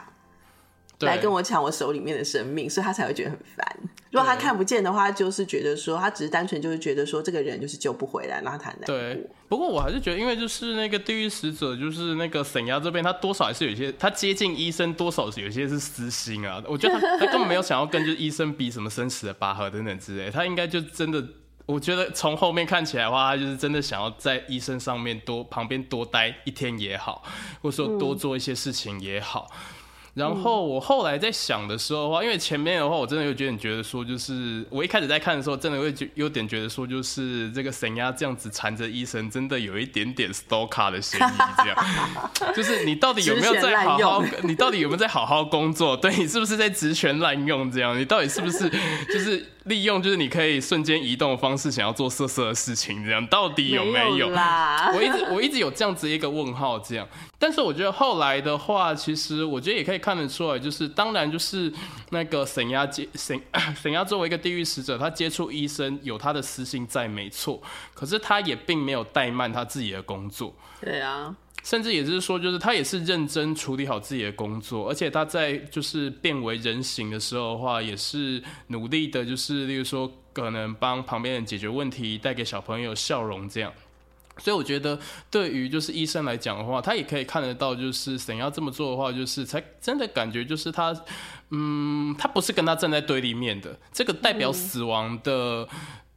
来跟我抢我手里面的生命，所以他才会觉得很烦。如果他看不见的话，就是觉得说他只是单纯就是觉得说这个人就是救不回来，然后他很难过。对，不过我还是觉得，因为就是那个地狱使者，就是那个沈亚这边，他多少还是有一些，他接近医生，多少有些是私心啊。我觉得他他根本没有想要跟就是医生比什么生死的拔河等等之类，他应该就真的，我觉得从后面看起来的话，他就是真的想要在医生上面多旁边多待一天也好，或者说多做一些事情也好。嗯然后我后来在想的时候的话，因为前面的话我真的有点觉得说，就是我一开始在看的时候，真的会觉有点觉得说，就是这个神鸭这样子缠着医生，真的有一点点 stalker 的嫌疑，这样，就是你到底有没有在好好，你到底有没有在好好工作？对，你是不是在职权滥用？这样，你到底是不是就是？利用就是你可以瞬间移动的方式，想要做色色的事情，这样到底有没有？我一直我一直有这样子一个问号，这样。但是我觉得后来的话，其实我觉得也可以看得出来，就是当然就是那个沈压接 沈沈压作为一个地狱使者，他接触医生有他的私心在，没错。可是他也并没有怠慢他自己的工作。对啊。甚至也是说，就是他也是认真处理好自己的工作，而且他在就是变为人形的时候的话，也是努力的，就是例如说可能帮旁边人解决问题，带给小朋友笑容这样。所以我觉得，对于就是医生来讲的话，他也可以看得到，就是想要这么做的话，就是才真的感觉就是他，嗯，他不是跟他站在对立面的，这个代表死亡的。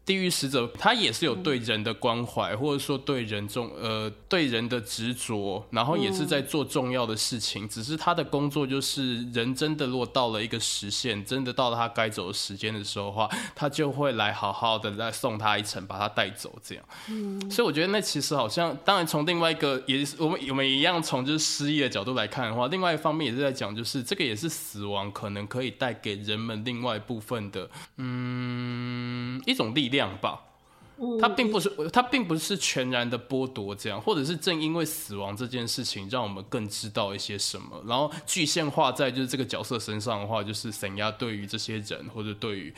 地狱使者，他也是有对人的关怀，或者说对人重呃对人的执着，然后也是在做重要的事情。只是他的工作就是，人真的落到了一个时限，真的到了他该走的时间的时候的话，他就会来好好的来送他一程，把他带走。这样，嗯，所以我觉得那其实好像，当然从另外一个也是我们我们一样从就是失忆的角度来看的话，另外一方面也是在讲，就是这个也是死亡可能可以带给人们另外一部分的，嗯，一种力量。量吧，它并不是，它并不是全然的剥夺这样，或者是正因为死亡这件事情，让我们更知道一些什么，然后具现化在就是这个角色身上的话，就是沈亚对于这些人，或者对于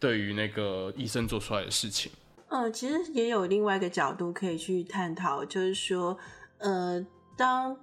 对于那个医生做出来的事情。呃，其实也有另外一个角度可以去探讨，就是说，呃，当。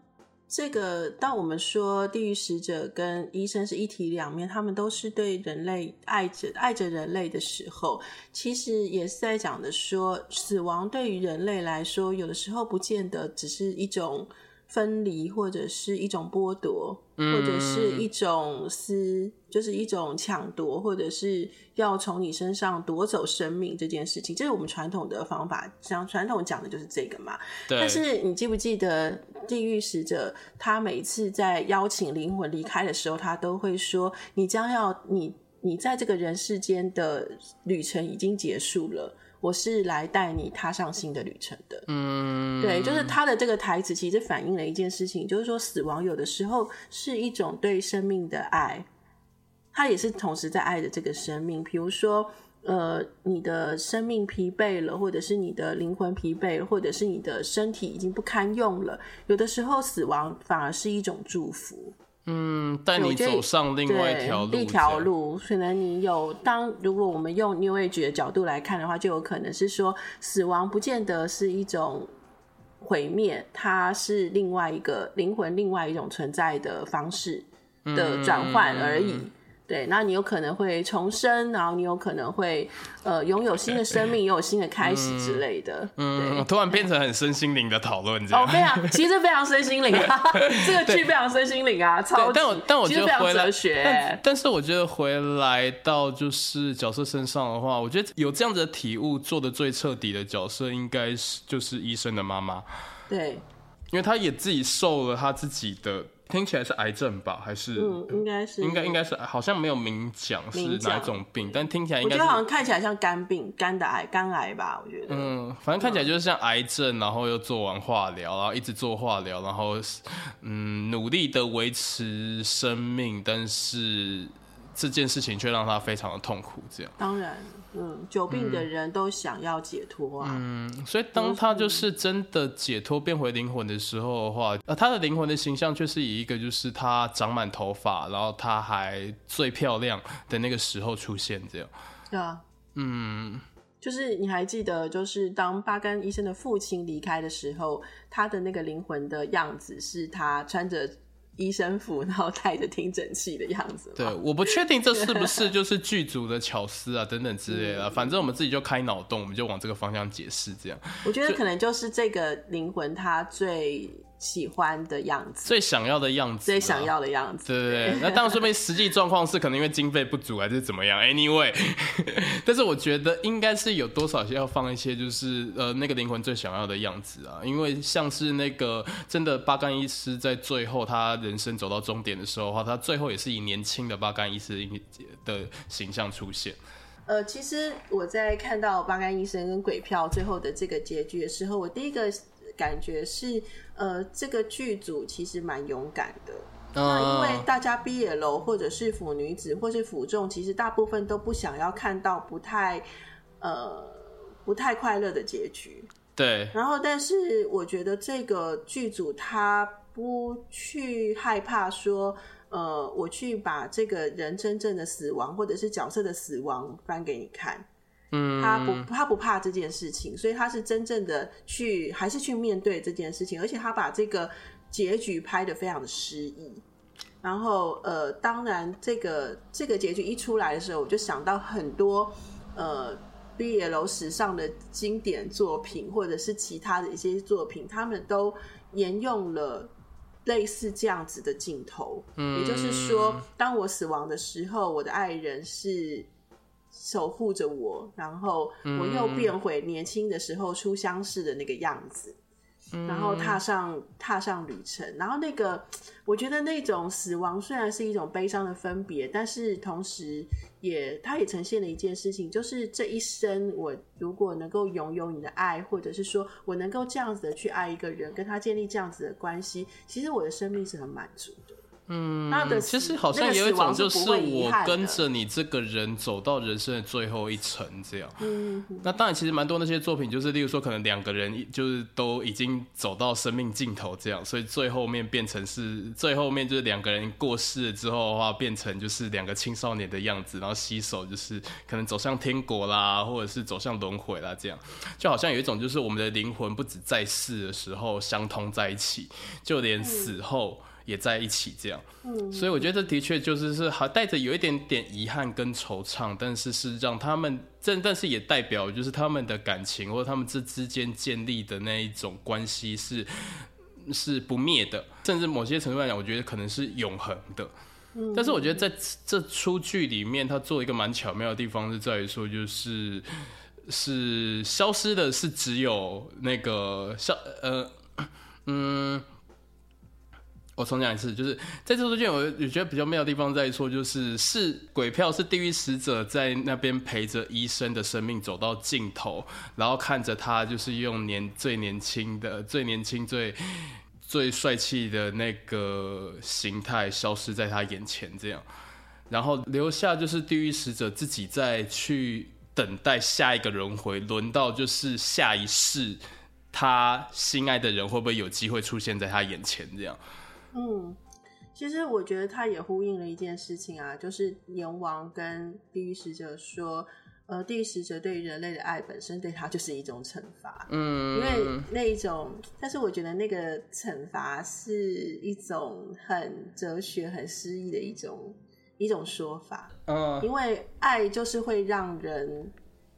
这个，当我们说地狱使者跟医生是一体两面，他们都是对人类爱着爱着人类的时候，其实也是在讲的说，死亡对于人类来说，有的时候不见得只是一种。分离或者是一种剥夺，或者是一种私，就是一种抢夺，或者是要从你身上夺走生命这件事情，这是我们传统的方法，像传统讲的就是这个嘛。但是你记不记得地狱使者，他每次在邀请灵魂离开的时候，他都会说：“你将要你你在这个人世间的旅程已经结束了。”我是来带你踏上新的旅程的。嗯，对，就是他的这个台词，其实反映了一件事情，就是说死亡有的时候是一种对生命的爱，他也是同时在爱着这个生命。比如说，呃，你的生命疲惫了，或者是你的灵魂疲惫，或者是你的身体已经不堪用了，有的时候死亡反而是一种祝福。嗯，带你走上另外一条路，一条路。可能你有当，如果我们用 New Age 的角度来看的话，就有可能是说，死亡不见得是一种毁灭，它是另外一个灵魂，另外一种存在的方式的转换而已。嗯对，那你有可能会重生，然后你有可能会呃拥有新的生命，拥有新的开始之类的。嗯，嗯突然变成很身心灵的讨论，这样。哦，非常，其实非常身心灵啊，这个剧非常身心灵啊，超级。但我但我觉得回来，但，但是我觉得回来到就是角色身上的话，我觉得有这样子的体悟做的最彻底的角色，应该是就是医生的妈妈。对，因为他也自己受了他自己的。听起来是癌症吧？还是？嗯，应该是。应该应该是，好像没有明讲是哪一种病，但听起来应该。我觉得好像看起来像肝病，肝的癌，肝癌吧？我觉得。嗯，反正看起来就是像癌症，然后又做完化疗，然后一直做化疗，然后嗯，努力的维持生命，但是这件事情却让他非常的痛苦。这样。当然。嗯，久病的人都想要解脱啊。嗯，所以当他就是真的解脱变回灵魂的时候的话，呃，他的灵魂的形象却是以一个就是他长满头发，然后他还最漂亮的那个时候出现，这样。对啊。嗯，就是你还记得，就是当巴根医生的父亲离开的时候，他的那个灵魂的样子是他穿着。医生服，然后带着听诊器的样子。对，我不确定这是不是就是剧组的巧思啊，等等之类的。反正我们自己就开脑洞，我们就往这个方向解释。这样，我觉得可能就是这个灵魂，它最。喜欢的样子，最想要的样子，最想要的样子，对对对。那当然说明实际状况是可能因为经费不足还是怎么样？Anyway，但是我觉得应该是有多少要放一些，就是呃那个灵魂最想要的样子啊。因为像是那个真的巴干医师在最后他人生走到终点的时候的话，他最后也是以年轻的巴干医师的形象出现。呃，其实我在看到巴干医生跟鬼票最后的这个结局的时候，我第一个。感觉是，呃，这个剧组其实蛮勇敢的。那因为大家毕业楼或者是腐女子或是腐众，其实大部分都不想要看到不太，呃，不太快乐的结局。对。然后，但是我觉得这个剧组他不去害怕说，呃，我去把这个人真正的死亡或者是角色的死亡翻给你看。嗯，他不，他不怕这件事情，所以他是真正的去，还是去面对这件事情，而且他把这个结局拍的非常的诗意。然后，呃，当然，这个这个结局一出来的时候，我就想到很多，呃，BL 史上的经典作品，或者是其他的一些作品，他们都沿用了类似这样子的镜头。嗯，也就是说，当我死亡的时候，我的爱人是守护着我，然后我又变回年轻的时候初相识的那个样子。然后踏上踏上旅程，然后那个，我觉得那种死亡虽然是一种悲伤的分别，但是同时也，它也呈现了一件事情，就是这一生我如果能够拥有你的爱，或者是说我能够这样子的去爱一个人，跟他建立这样子的关系，其实我的生命是很满足的。嗯，其实好像有一种就是我跟着你这个人走到人生的最后一程这样。嗯，那当然其实蛮多那些作品，就是例如说可能两个人就是都已经走到生命尽头这样，所以最后面变成是最后面就是两个人过世了之后的话，变成就是两个青少年的样子，然后携手就是可能走向天国啦，或者是走向轮回啦，这样就好像有一种就是我们的灵魂不止在世的时候相通在一起，就连死后。也在一起这样，嗯，所以我觉得这的确就是是还带着有一点点遗憾跟惆怅，但是是让他们这，但是也代表就是他们的感情或者他们这之间建立的那一种关系是是不灭的，甚至某些程度来讲，我觉得可能是永恒的。嗯，但是我觉得在这出剧里面，他做一个蛮巧妙的地方是在于说，就是是消失的是只有那个消呃嗯。我重讲一次，就是在这部剧，我也觉得比较妙的地方在于说，就是是鬼票是地狱使者在那边陪着医生的生命走到尽头，然后看着他就是用年最年轻的、最年轻、最最帅气的那个形态消失在他眼前，这样，然后留下就是地狱使者自己在去等待下一个轮回，轮到就是下一世他心爱的人会不会有机会出现在他眼前，这样。嗯，其实我觉得他也呼应了一件事情啊，就是阎王跟地狱使者说，呃，地狱使者对于人类的爱本身对他就是一种惩罚，嗯，因为那一种，但是我觉得那个惩罚是一种很哲学、很诗意的一种一种说法，嗯，因为爱就是会让人，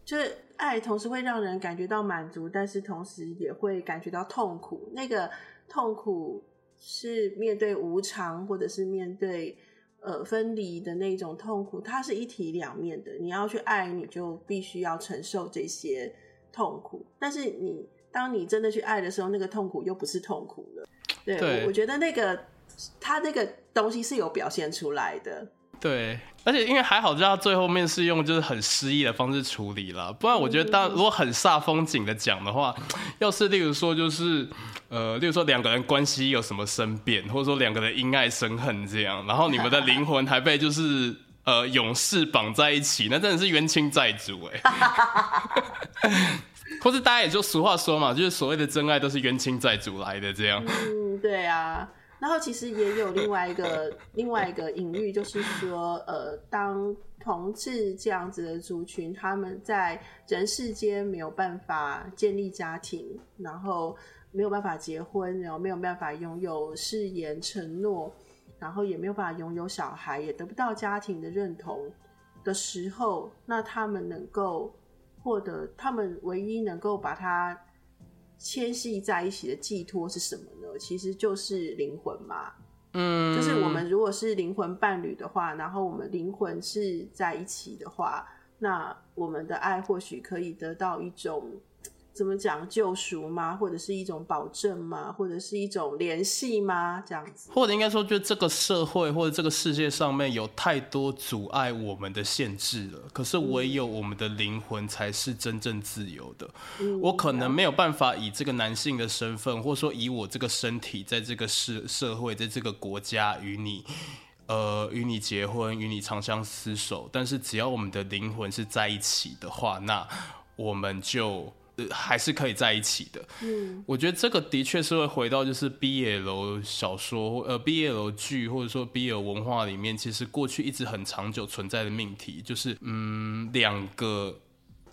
就是爱同时会让人感觉到满足，但是同时也会感觉到痛苦，那个痛苦。是面对无常，或者是面对呃分离的那种痛苦，它是一体两面的。你要去爱，你就必须要承受这些痛苦。但是你当你真的去爱的时候，那个痛苦又不是痛苦了。对，对我，我觉得那个他那个东西是有表现出来的。对，而且因为还好，就他最后面是用就是很诗意的方式处理了，不然我觉得当如果很煞风景的讲的话，要是例如说就是呃，例如说两个人关系有什么生变，或者说两个人因爱生恨这样，然后你们的灵魂还被就是呃勇士绑在一起，那真的是冤亲债主哎，或是大家也就俗话说嘛，就是所谓的真爱都是冤亲债主来的这样，嗯，对啊。然后其实也有另外一个另外一个隐喻，就是说，呃，当同志这样子的族群，他们在人世间没有办法建立家庭，然后没有办法结婚，然后没有办法拥有誓言承诺，然后也没有办法拥有小孩，也得不到家庭的认同的时候，那他们能够获得，他们唯一能够把他牵系在一起的寄托是什么呢？其实就是灵魂嘛，嗯，就是我们如果是灵魂伴侣的话，然后我们灵魂是在一起的话，那我们的爱或许可以得到一种。怎么讲救赎吗？或者是一种保证吗？或者是一种联系吗？这样子，或者应该说，就这个社会或者这个世界上面有太多阻碍我们的限制了。可是唯有我们的灵魂才是真正自由的。嗯，我可能没有办法以这个男性的身份，或者说以我这个身体，在这个社社会，在这个国家与你，呃，与你结婚，与你长相厮守。但是只要我们的灵魂是在一起的话，那我们就。还是可以在一起的。嗯，我觉得这个的确是会回到就是 BL 小说呃 BL 剧或者说 BL 文化里面，其实过去一直很长久存在的命题，就是嗯两个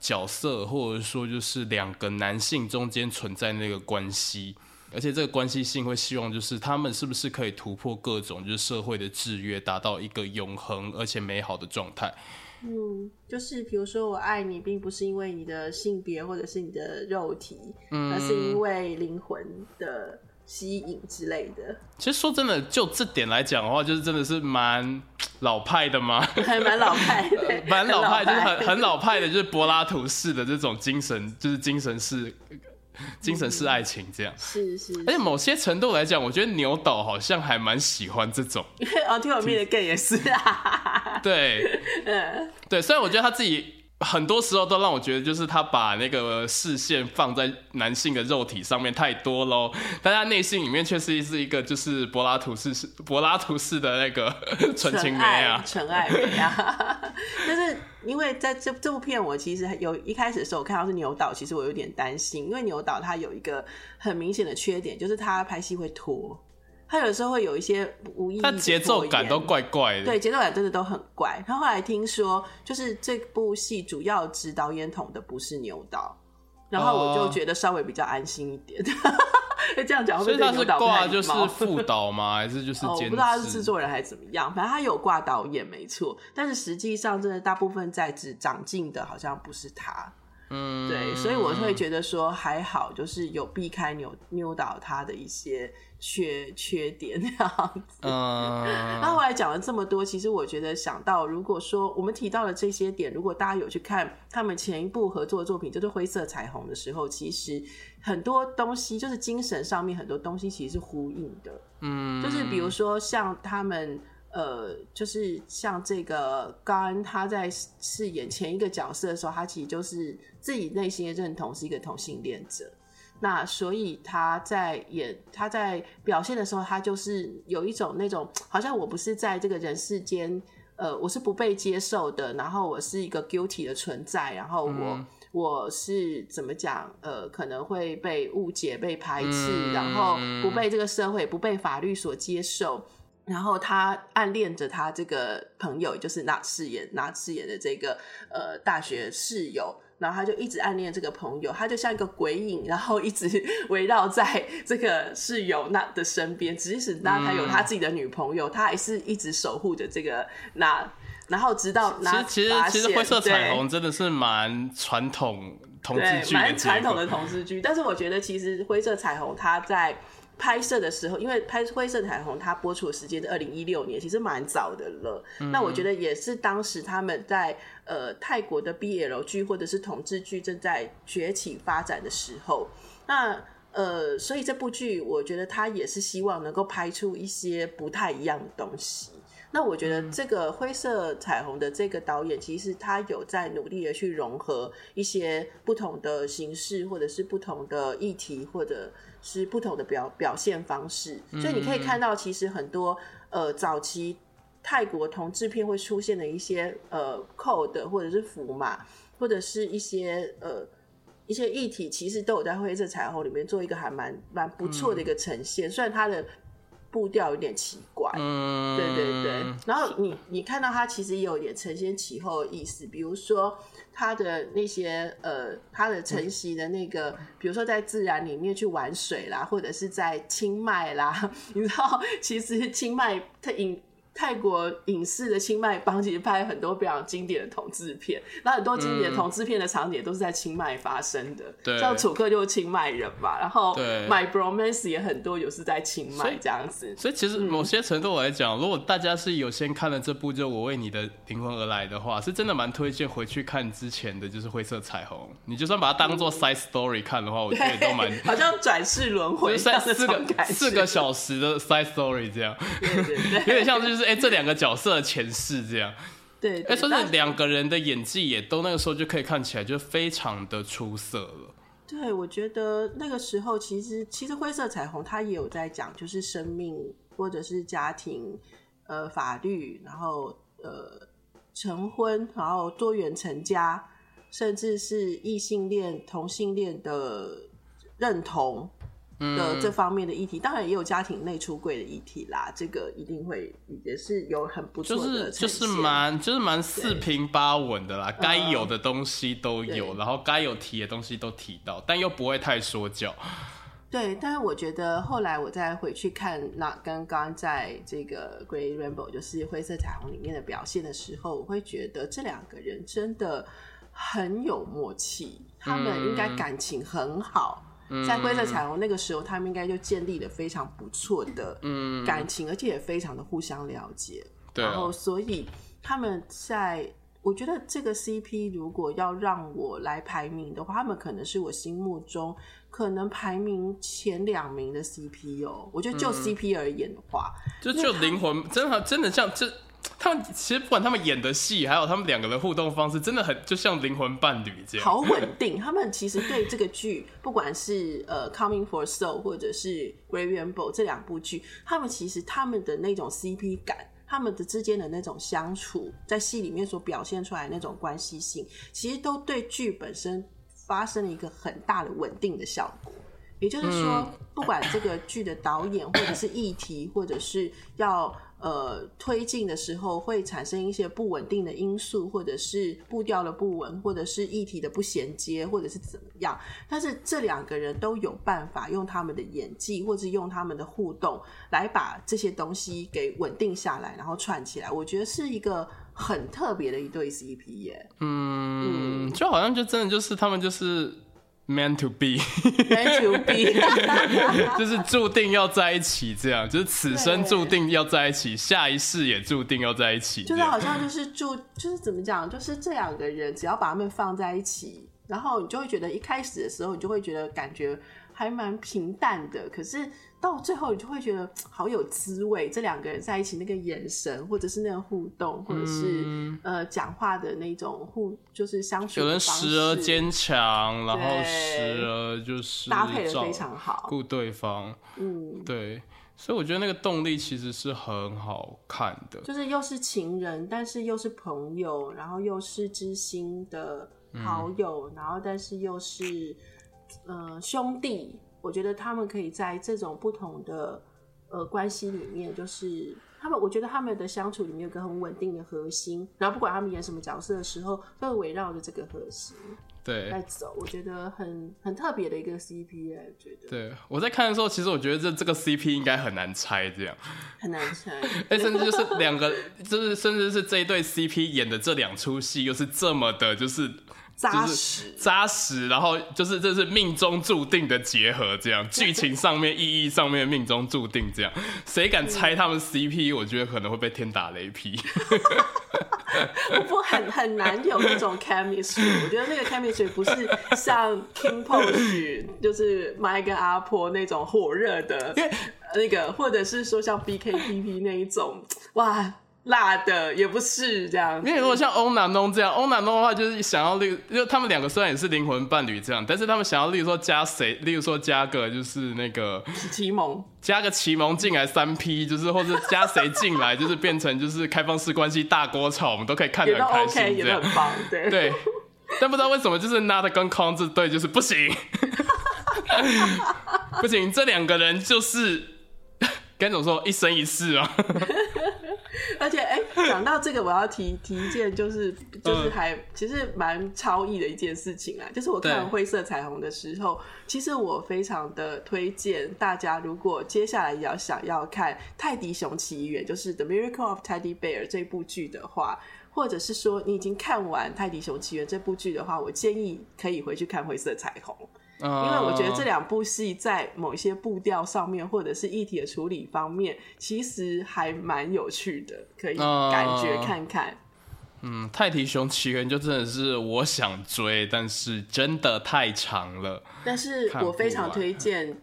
角色或者说就是两个男性中间存在那个关系，而且这个关系性会希望就是他们是不是可以突破各种就是社会的制约，达到一个永恒而且美好的状态。嗯，就是比如说我爱你，并不是因为你的性别或者是你的肉体，嗯，而是因为灵魂的吸引之类的。其实说真的，就这点来讲的话，就是真的是蛮老派的吗，还蛮老派的，蛮老派，就是很很老派的，就是柏拉图式的这种精神，就是精神式。精神式爱情这样，是是，而且某些程度来讲，我觉得牛导好像还蛮喜欢这种。哦，听我命的 gay 也是啊。对，嗯，对，虽然我觉得他自己。很多时候都让我觉得，就是他把那个视线放在男性的肉体上面太多喽，但他内心里面却是是一个就是柏拉图式柏拉图式的那个纯情美啊，纯爱美啊。但是因为在这这部片，我其实有一开始的时候我看到是牛岛，其实我有点担心，因为牛岛他有一个很明显的缺点，就是他拍戏会拖。他有时候会有一些无意义，他节奏感都怪怪的。对，节奏感真的都很怪。他后后来听说，就是这部戏主要指导演统的不是牛导，然后我就觉得稍微比较安心一点。这样讲？所以他是挂就是副导吗？还是就是、哦？我不知道他是制作人还是怎么样。反正他有挂导演没错，但是实际上真的大部分在指长进的，好像不是他。嗯，对，所以我会觉得说还好，就是有避开扭扭倒他的一些。缺缺点这样子，嗯，那后来讲了这么多，其实我觉得想到，如果说我们提到了这些点，如果大家有去看他们前一部合作的作品，就是《灰色彩虹》的时候，其实很多东西就是精神上面很多东西其实是呼应的，嗯，就是比如说像他们，呃，就是像这个高安他在饰演前一个角色的时候，他其实就是自己内心的认同是一个同性恋者。那所以他在演他在表现的时候，他就是有一种那种好像我不是在这个人世间，呃，我是不被接受的，然后我是一个 guilty 的存在，然后我、嗯、我是怎么讲，呃，可能会被误解、被排斥、嗯，然后不被这个社会、不被法律所接受，然后他暗恋着他这个朋友，就是那饰演那饰演的这个呃大学室友。然后他就一直暗恋这个朋友，他就像一个鬼影，然后一直 围绕在这个室友那的身边。即使那他有他自己的女朋友，嗯、他还是一直守护着这个那。然后直到那其实其实其实灰色彩虹真的是蛮传统同志剧，蛮传统的同志剧。但是我觉得其实灰色彩虹它在。拍摄的时候，因为拍《灰色彩虹》，它播出的时间是二零一六年，其实蛮早的了。嗯。那我觉得也是当时他们在呃泰国的 BL 剧或者是同志剧正在崛起发展的时候。那呃，所以这部剧我觉得他也是希望能够拍出一些不太一样的东西。那我觉得这个《灰色彩虹》的这个导演，其实他有在努力的去融合一些不同的形式，或者是不同的议题，或者。是不同的表表现方式，所以你可以看到，其实很多呃早期泰国同志片会出现的一些呃 code 或者是符码，或者是一些呃一些议题，其实都有在灰色彩虹里面做一个还蛮蛮不错的一个呈现，虽然它的。步调有点奇怪，嗯，对对对。然后你你看到他其实也有点承先启后的意思，比如说他的那些呃，他的晨曦的那个，比如说在自然里面去玩水啦，或者是在清迈啦，你知道，其实清迈它引。泰国影视的清迈帮其实拍很多非常经典的同志片，那很多经典的同志片的场景都是在清迈发生的，嗯、像楚克就是清迈人嘛，然后 My Bromance 也很多，有是在清迈这样子所。所以其实某些程度来讲、嗯，如果大家是有先看了这部就我为你的灵魂而来的话，是真的蛮推荐回去看之前的就是灰色彩虹。你就算把它当做 side story 看的话，嗯、我觉得都蛮 好像转世轮回 三四个四个小时的 side story 这样，对对对，有点像就是。哎、欸，这两个角色的前世这样，对，哎、欸，说是两个人的演技也都那个时候就可以看起来就非常的出色了。对，我觉得那个时候其实其实灰色彩虹他也有在讲，就是生命或者是家庭，呃，法律，然后呃，成婚，然后多元成家，甚至是异性恋、同性恋的认同。的这方面的议题，当然也有家庭内出柜的议题啦。这个一定会也是有很不错的，就是就是蛮就是蛮四平八稳的啦。该有的东西都有，然后该有提的东西都提到，但又不会太说教。对，但是我觉得后来我再回去看那刚刚在这个《Grey Rainbow》就是灰色彩虹里面的表现的时候，我会觉得这两个人真的很有默契，他们应该感情很好。嗯、在灰色彩虹那个时候，他们应该就建立了非常不错的感情，嗯、而且也非常的互相了解。对然后，所以他们在。我觉得这个 CP 如果要让我来排名的话，他们可能是我心目中可能排名前两名的 CP 哦。我觉得就 CP 而言的话，嗯、就就灵魂真的真的像这他们其实不管他们演的戏，还有他们两个的互动方式，真的很就像灵魂伴侣这样，好稳定。他们其实对这个剧，不管是呃 Coming for Soul 或者是 Grey Rainbow 这两部剧，他们其实他们的那种 CP 感。他们的之间的那种相处，在戏里面所表现出来的那种关系性，其实都对剧本身发生了一个很大的稳定的效果。也就是说，不管这个剧的导演，或者是议题，或者是要。呃，推进的时候会产生一些不稳定的因素，或者是步调的不稳，或者是议题的不衔接，或者是怎么样。但是这两个人都有办法用他们的演技，或者是用他们的互动，来把这些东西给稳定下来，然后串起来。我觉得是一个很特别的一对 CP 耶。嗯，嗯就好像就真的就是他们就是。Meant to be，Meant to be，就是注定要在一起，这样就是此生注定要在一起，下一世也注定要在一起。就是好像就是注，就是怎么讲，就是这两个人只要把他们放在一起，然后你就会觉得一开始的时候，你就会觉得感觉还蛮平淡的，可是。到最后，你就会觉得好有滋味。这两个人在一起，那个眼神，或者是那个互动，或者是、嗯、呃讲话的那种互，就是相处。有人时而坚强，然后时而就是搭配的非常好，顾对方。嗯，对，所以我觉得那个动力其实是很好看的。就是又是情人，但是又是朋友，然后又是知心的好友，嗯、然后但是又是呃兄弟。我觉得他们可以在这种不同的呃关系里面，就是他们，我觉得他们的相处里面有个很稳定的核心，然后不管他们演什么角色的时候，都会围绕着这个核心对在走。我觉得很很特别的一个 CP 哎，觉得。对，我在看的时候，其实我觉得这这个 CP 应该很难猜，这样很难猜。哎，甚至就是两个，就是甚至是这一对 CP 演的这两出戏，又是这么的，就是。扎实，扎实，然后就是这是命中注定的结合，这样剧情上面、意义上面命中注定这样，谁敢猜他们 CP？我觉得可能会被天打雷劈。不很很难有那种 chemistry，我觉得那个 chemistry 不是像 KinnPorsche 就是 Mike 跟阿婆那种火热的那个，或者是说像 BKPP 那一种，哇。辣的也不是这样，因为如果像欧娜东这样，欧娜东的话就是想要例如，就他们两个虽然也是灵魂伴侣这样，但是他们想要例如说加谁，例如说加个就是那个启蒙，加个启蒙进来三 P，就是或者加谁进来，就是变成就是开放式关系大锅炒，我们都可以看得很开心，也都 OK，也很棒，对。对。但不知道为什么就是 Not 跟 Con 这对就是不行，不行，这两个人就是该怎么说一生一世啊。而且，哎、欸，讲到这个，我要提提一件，就是就是还、嗯、其实蛮超意的一件事情啊。就是我看完灰色彩虹的时候，其实我非常的推荐大家，如果接下来也要想要看《泰迪熊奇缘》，就是《The Miracle of Teddy Bear》这部剧的话，或者是说你已经看完《泰迪熊奇缘》这部剧的话，我建议可以回去看灰色彩虹。因为我觉得这两部戏在某一些步调上面，或者是议题的处理方面，其实还蛮有趣的，可以感觉看看。嗯，《泰迪熊奇缘》就真的是我想追，但是真的太长了。但是我非常推荐，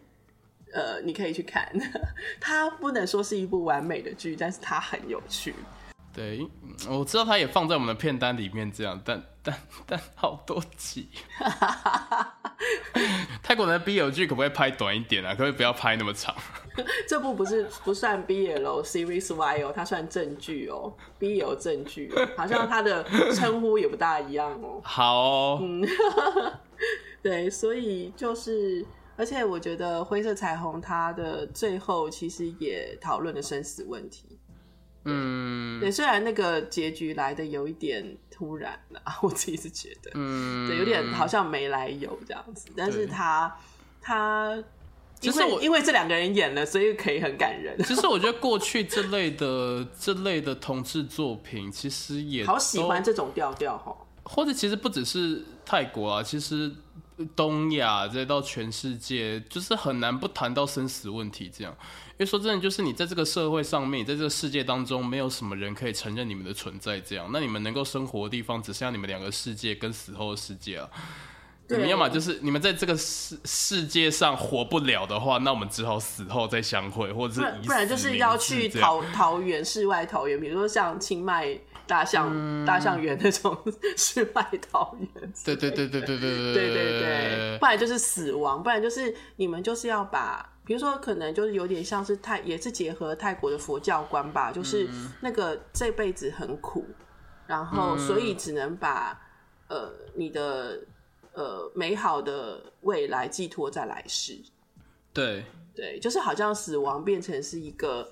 呃，你可以去看。它不能说是一部完美的剧，但是它很有趣。对，我知道他也放在我们的片单里面，这样，但但但好多集。泰国的 BL 剧可不可以拍短一点啊？可不可以不要拍那么长？这部不是不算 BL Series Y 哦，它算正剧哦，BL 正剧，好像它的称呼也不大一样哦。好哦，嗯，对，所以就是，而且我觉得灰色彩虹它的最后其实也讨论了生死问题。嗯，对，虽然那个结局来的有一点突然了，我自己是觉得，嗯，对，有点好像没来由这样子，但是他他其实我因为这两个人演了，所以可以很感人。其实我觉得过去这类的这类的同志作品，其实也好喜欢这种调调哈。或者其实不只是泰国啊，其实东亚再到全世界，就是很难不谈到生死问题这样。因为说真的，就是你在这个社会上面，在这个世界当中，没有什么人可以承认你们的存在这样。那你们能够生活的地方，只剩下你们两个世界跟死后的世界啊。你们要么就是你们在这个世世界上活不了的话，那我们只好死后再相会，或者是不然就是要去桃桃园世外桃源，比如说像清迈大象、嗯、大象园那种世外桃源。对对对对对对对对对对，不然就是死亡，不然就是你们就是要把，比如说可能就是有点像是泰，也是结合泰国的佛教观吧，就是那个这辈子很苦，然后所以只能把呃你的。呃，美好的未来寄托在来世。对对，就是好像死亡变成是一个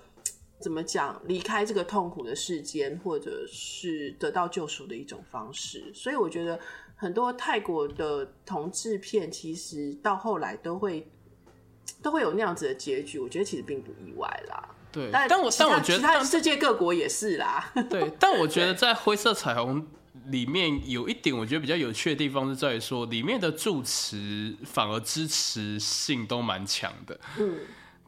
怎么讲，离开这个痛苦的世间，或者是得到救赎的一种方式。所以我觉得很多泰国的同志片，其实到后来都会都会有那样子的结局。我觉得其实并不意外啦。对，但但我但我觉得，他世界各国也是啦。对，但我觉得在灰色彩虹。里面有一点我觉得比较有趣的地方是在于说，里面的助词反而支持性都蛮强的，嗯，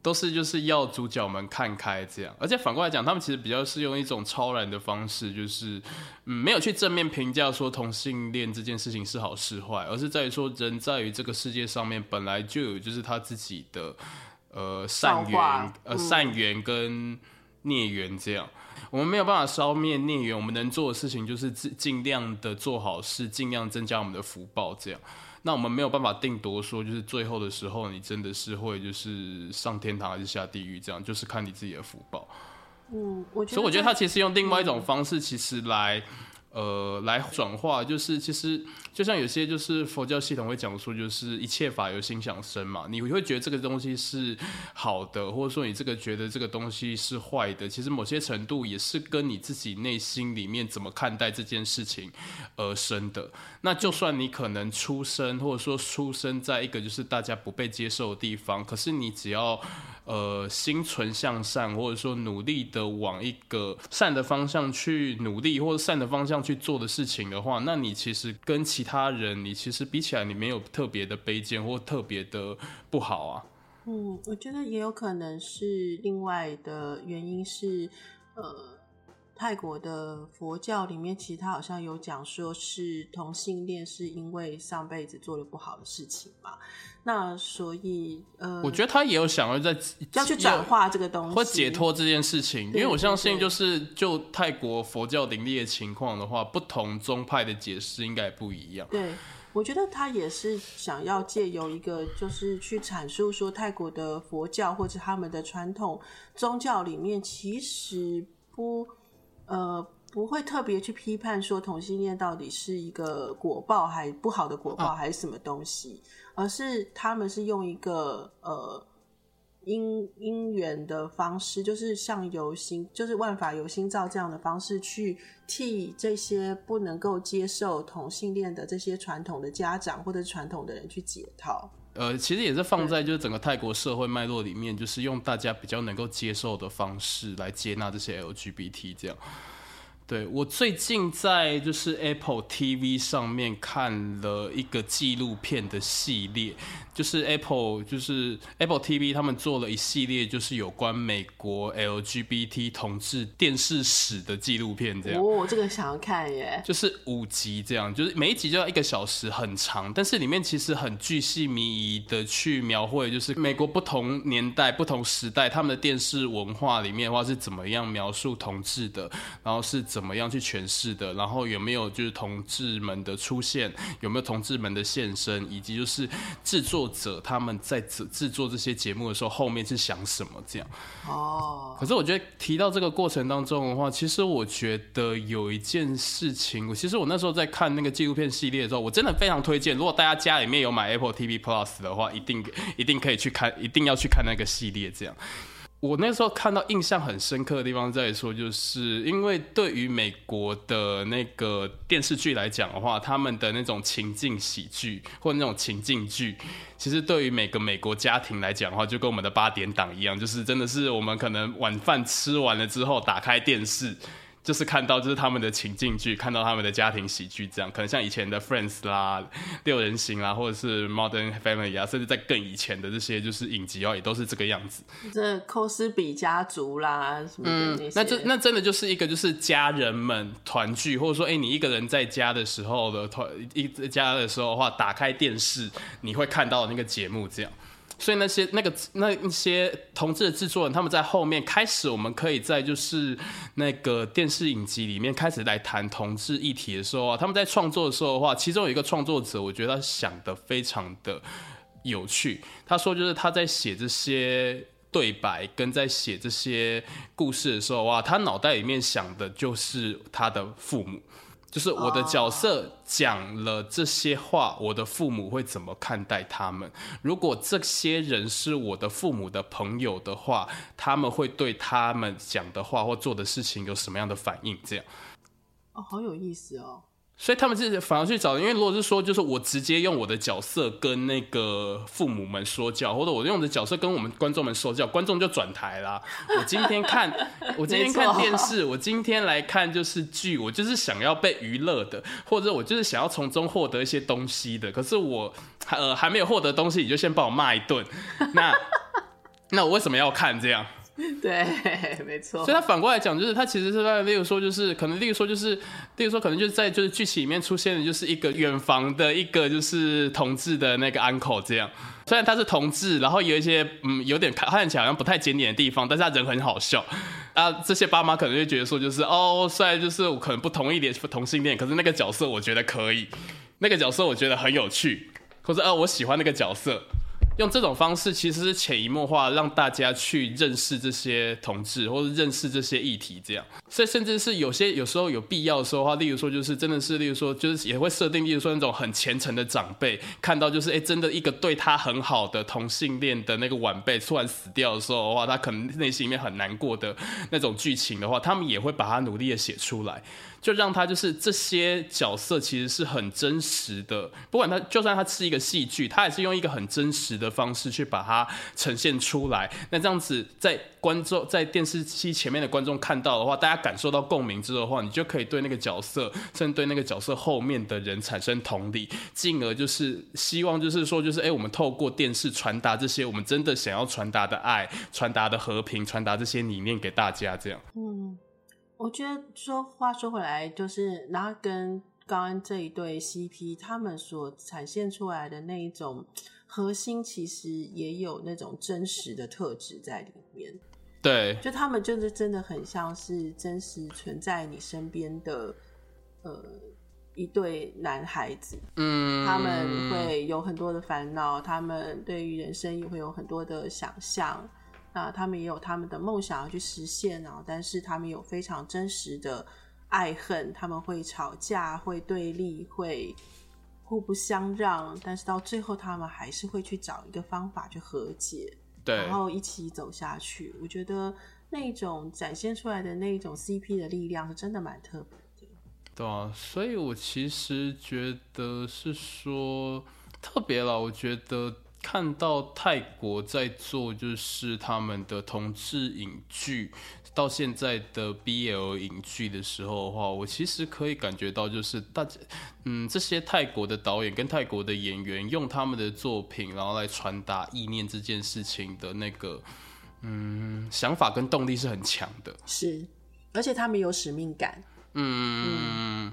都是就是要主角们看开这样，而且反过来讲，他们其实比较是用一种超然的方式，就是嗯，没有去正面评价说同性恋这件事情是好是坏，而是在于说人在于这个世界上面本来就有就是他自己的呃善缘、嗯、呃善缘跟孽缘这样。我们没有办法消灭孽缘，我们能做的事情就是尽尽量的做好事，尽量增加我们的福报。这样，那我们没有办法定夺说，就是最后的时候，你真的是会就是上天堂还是下地狱？这样，就是看你自己的福报。嗯，我觉得，所以我觉得他其实用另外一种方式，其实来。呃，来转化，就是其实就像有些就是佛教系统会讲说，就是一切法由心想生嘛。你会觉得这个东西是好的，或者说你这个觉得这个东西是坏的，其实某些程度也是跟你自己内心里面怎么看待这件事情而生的。那就算你可能出生，或者说出生在一个就是大家不被接受的地方，可是你只要。呃，心存向善，或者说努力的往一个善的方向去努力，或者善的方向去做的事情的话，那你其实跟其他人，你其实比起来，你没有特别的卑贱或特别的不好啊。嗯，我觉得也有可能是另外的原因是，呃。泰国的佛教里面，其实他好像有讲说，是同性恋是因为上辈子做了不好的事情嘛？那所以，呃，我觉得他也有想要在要去转化这个东西，或解脱这件事情。因为我相信，就是就泰国佛教林立的情况的话，不同宗派的解释应该也不一样。对，我觉得他也是想要借由一个，就是去阐述说，泰国的佛教或者他们的传统宗教里面，其实不。呃，不会特别去批判说同性恋到底是一个果报还不好的果报还是什么东西，啊、而是他们是用一个呃因因缘的方式，就是像由心，就是万法由心造这样的方式去替这些不能够接受同性恋的这些传统的家长或者传统的人去解套。呃，其实也是放在就是整个泰国社会脉络里面，就是用大家比较能够接受的方式来接纳这些 LGBT 这样。对，我最近在就是 Apple TV 上面看了一个纪录片的系列，就是 Apple 就是 Apple TV 他们做了一系列就是有关美国 LGBT 同志电视史的纪录片，这样。哦，这个想要看耶。就是五集这样，就是每一集就要一个小时，很长，但是里面其实很巨细靡遗的去描绘，就是美国不同年代、不同时代他们的电视文化里面的话是怎么样描述同志的，然后是。怎么样去诠释的？然后有没有就是同志们的出现？有没有同志们的现身？以及就是制作者他们在制制作这些节目的时候，后面是想什么？这样哦。可是我觉得提到这个过程当中的话，其实我觉得有一件事情，我其实我那时候在看那个纪录片系列的时候，我真的非常推荐。如果大家家里面有买 Apple TV Plus 的话，一定一定可以去看，一定要去看那个系列。这样。我那时候看到印象很深刻的地方在说，就是因为对于美国的那个电视剧来讲的话，他们的那种情境喜剧或那种情境剧，其实对于每个美国家庭来讲的话，就跟我们的八点档一样，就是真的是我们可能晚饭吃完了之后打开电视。就是看到就是他们的情境剧，看到他们的家庭喜剧，这样可能像以前的 Friends 啦、六人行啦，或者是 Modern Family 啊，甚至在更以前的这些就是影集哦，也都是这个样子。这寇斯比家族啦什么的那些，嗯，那这那真的就是一个就是家人们团聚，或者说哎、欸，你一个人在家的时候的团一家的时候的话，打开电视你会看到那个节目这样。所以那些那个那一些同志的制作人，他们在后面开始，我们可以在就是那个电视影集里面开始来谈同志议题的时候啊，他们在创作的时候的话，其中有一个创作者，我觉得他想的非常的有趣。他说，就是他在写这些对白跟在写这些故事的时候哇，他脑袋里面想的就是他的父母。就是我的角色讲了这些话，我的父母会怎么看待他们？如果这些人是我的父母的朋友的话，他们会对他们讲的话或做的事情有什么样的反应？这样，哦，好有意思哦。所以他们是反而去找，因为如果是说，就是我直接用我的角色跟那个父母们说教，或者我用我的角色跟我们观众们说教，观众就转台啦。我今天看，我今天看电视，我今天来看就是剧，我就是想要被娱乐的，或者我就是想要从中获得一些东西的。可是我呃还没有获得东西，你就先把我骂一顿，那 那我为什么要看这样？对，没错。所以他反过来讲，就是他其实是在，例如说，就是可能，例如说，就是，例如说，可能就是在就是剧情里面出现的，就是一个远房的一个就是同志的那个 uncle 这样。虽然他是同志，然后有一些嗯有点看看起来好像不太检点的地方，但是他人很好笑啊。这些爸妈可能就觉得说，就是哦，虽然就是我可能不同意点同性恋，可是那个角色我觉得可以，那个角色我觉得很有趣，或者啊我喜欢那个角色。用这种方式，其实是潜移默化让大家去认识这些同志，或者认识这些议题，这样。所以，甚至是有些有时候有必要的时候的话，例如说，就是真的是，例如说，就是也会设定，例如说那种很虔诚的长辈，看到就是，哎，真的一个对他很好的同性恋的那个晚辈突然死掉的时候的话，他可能内心里面很难过的那种剧情的话，他们也会把它努力的写出来。就让他就是这些角色其实是很真实的，不管他就算他是一个戏剧，他也是用一个很真实的方式去把它呈现出来。那这样子在观众在电视机前面的观众看到的话，大家感受到共鸣之后的话，你就可以对那个角色，甚至对那个角色后面的人产生同理，进而就是希望就是说就是哎，我们透过电视传达这些我们真的想要传达的爱、传达的和平、传达这些理念给大家，这样。嗯。我觉得说话说回来，就是然后跟刚刚这一对 CP 他们所展现出来的那一种核心，其实也有那种真实的特质在里面。对，就他们就是真的很像是真实存在你身边的呃一对男孩子。嗯，他们会有很多的烦恼，他们对于人生也会有很多的想象。那他们也有他们的梦想要去实现啊，但是他们有非常真实的爱恨，他们会吵架，会对立，会互不相让，但是到最后他们还是会去找一个方法去和解，对，然后一起走下去。我觉得那种展现出来的那种 CP 的力量是真的蛮特别的。对啊，所以我其实觉得是说特别了，我觉得。看到泰国在做就是他们的同志影剧，到现在的 BL 影剧的时候的话，我其实可以感觉到，就是大家，嗯，这些泰国的导演跟泰国的演员用他们的作品，然后来传达意念这件事情的那个，嗯，想法跟动力是很强的。是，而且他们有使命感。嗯。嗯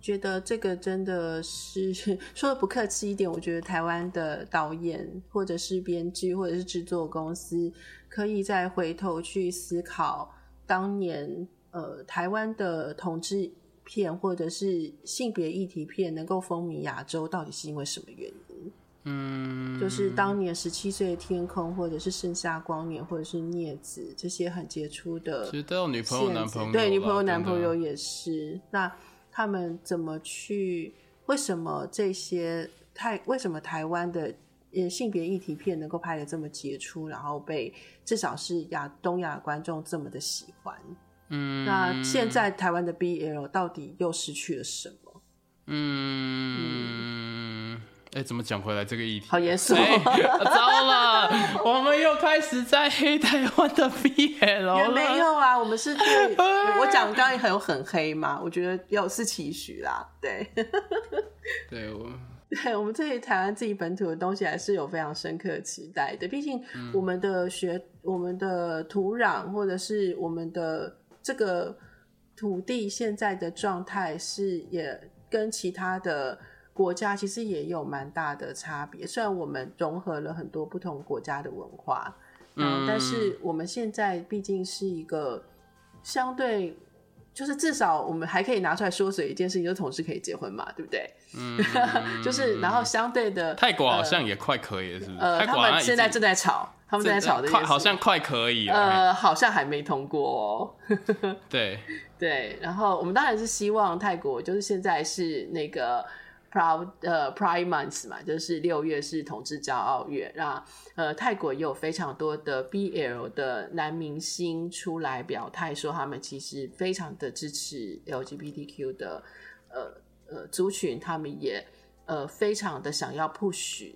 觉得这个真的是 说的不客气一点，我觉得台湾的导演或者是编剧或者是制作公司，可以再回头去思考当年呃台湾的同志片或者是性别议题片能够风靡亚洲，到底是因为什么原因？嗯，就是当年十七岁的天空，或者是盛夏光年，或者是镊子这些很杰出的，其实都有女朋友男朋友，对，女朋友男朋友也是那。他们怎么去？为什么这些太？为什么台湾的呃性别议题片能够拍的这么杰出，然后被至少是亚东亚观众这么的喜欢。嗯，那现在台湾的 BL 到底又失去了什么？嗯，哎、欸，怎么讲回来这个议题？好严肃、欸，糟了，我们又开始在黑台湾的 BL 了。也没有啊，我们是对，我讲刚刚也很有很黑嘛，我觉得有是期许啦，对，对我，对我们对台湾自己本土的东西还是有非常深刻的期待的。毕竟我们的学、嗯、我们的土壤，或者是我们的这个土地现在的状态是也。跟其他的国家其实也有蛮大的差别，虽然我们融合了很多不同国家的文化，嗯，但是我们现在毕竟是一个相对，就是至少我们还可以拿出来说嘴一件事情，就是同事可以结婚嘛，对不对？嗯，就是然后相对的，泰国好像也快可以了，是不是？呃，他们现在正在吵，他们正在吵的，好像快可以了，呃，好像还没通过哦。对。对，然后我们当然是希望泰国，就是现在是那个 Proud 呃 Pride Month 嘛，就是六月是同志骄傲月，那呃泰国也有非常多的 BL 的男明星出来表态，说他们其实非常的支持 LGBTQ 的呃呃族群，他们也呃非常的想要 push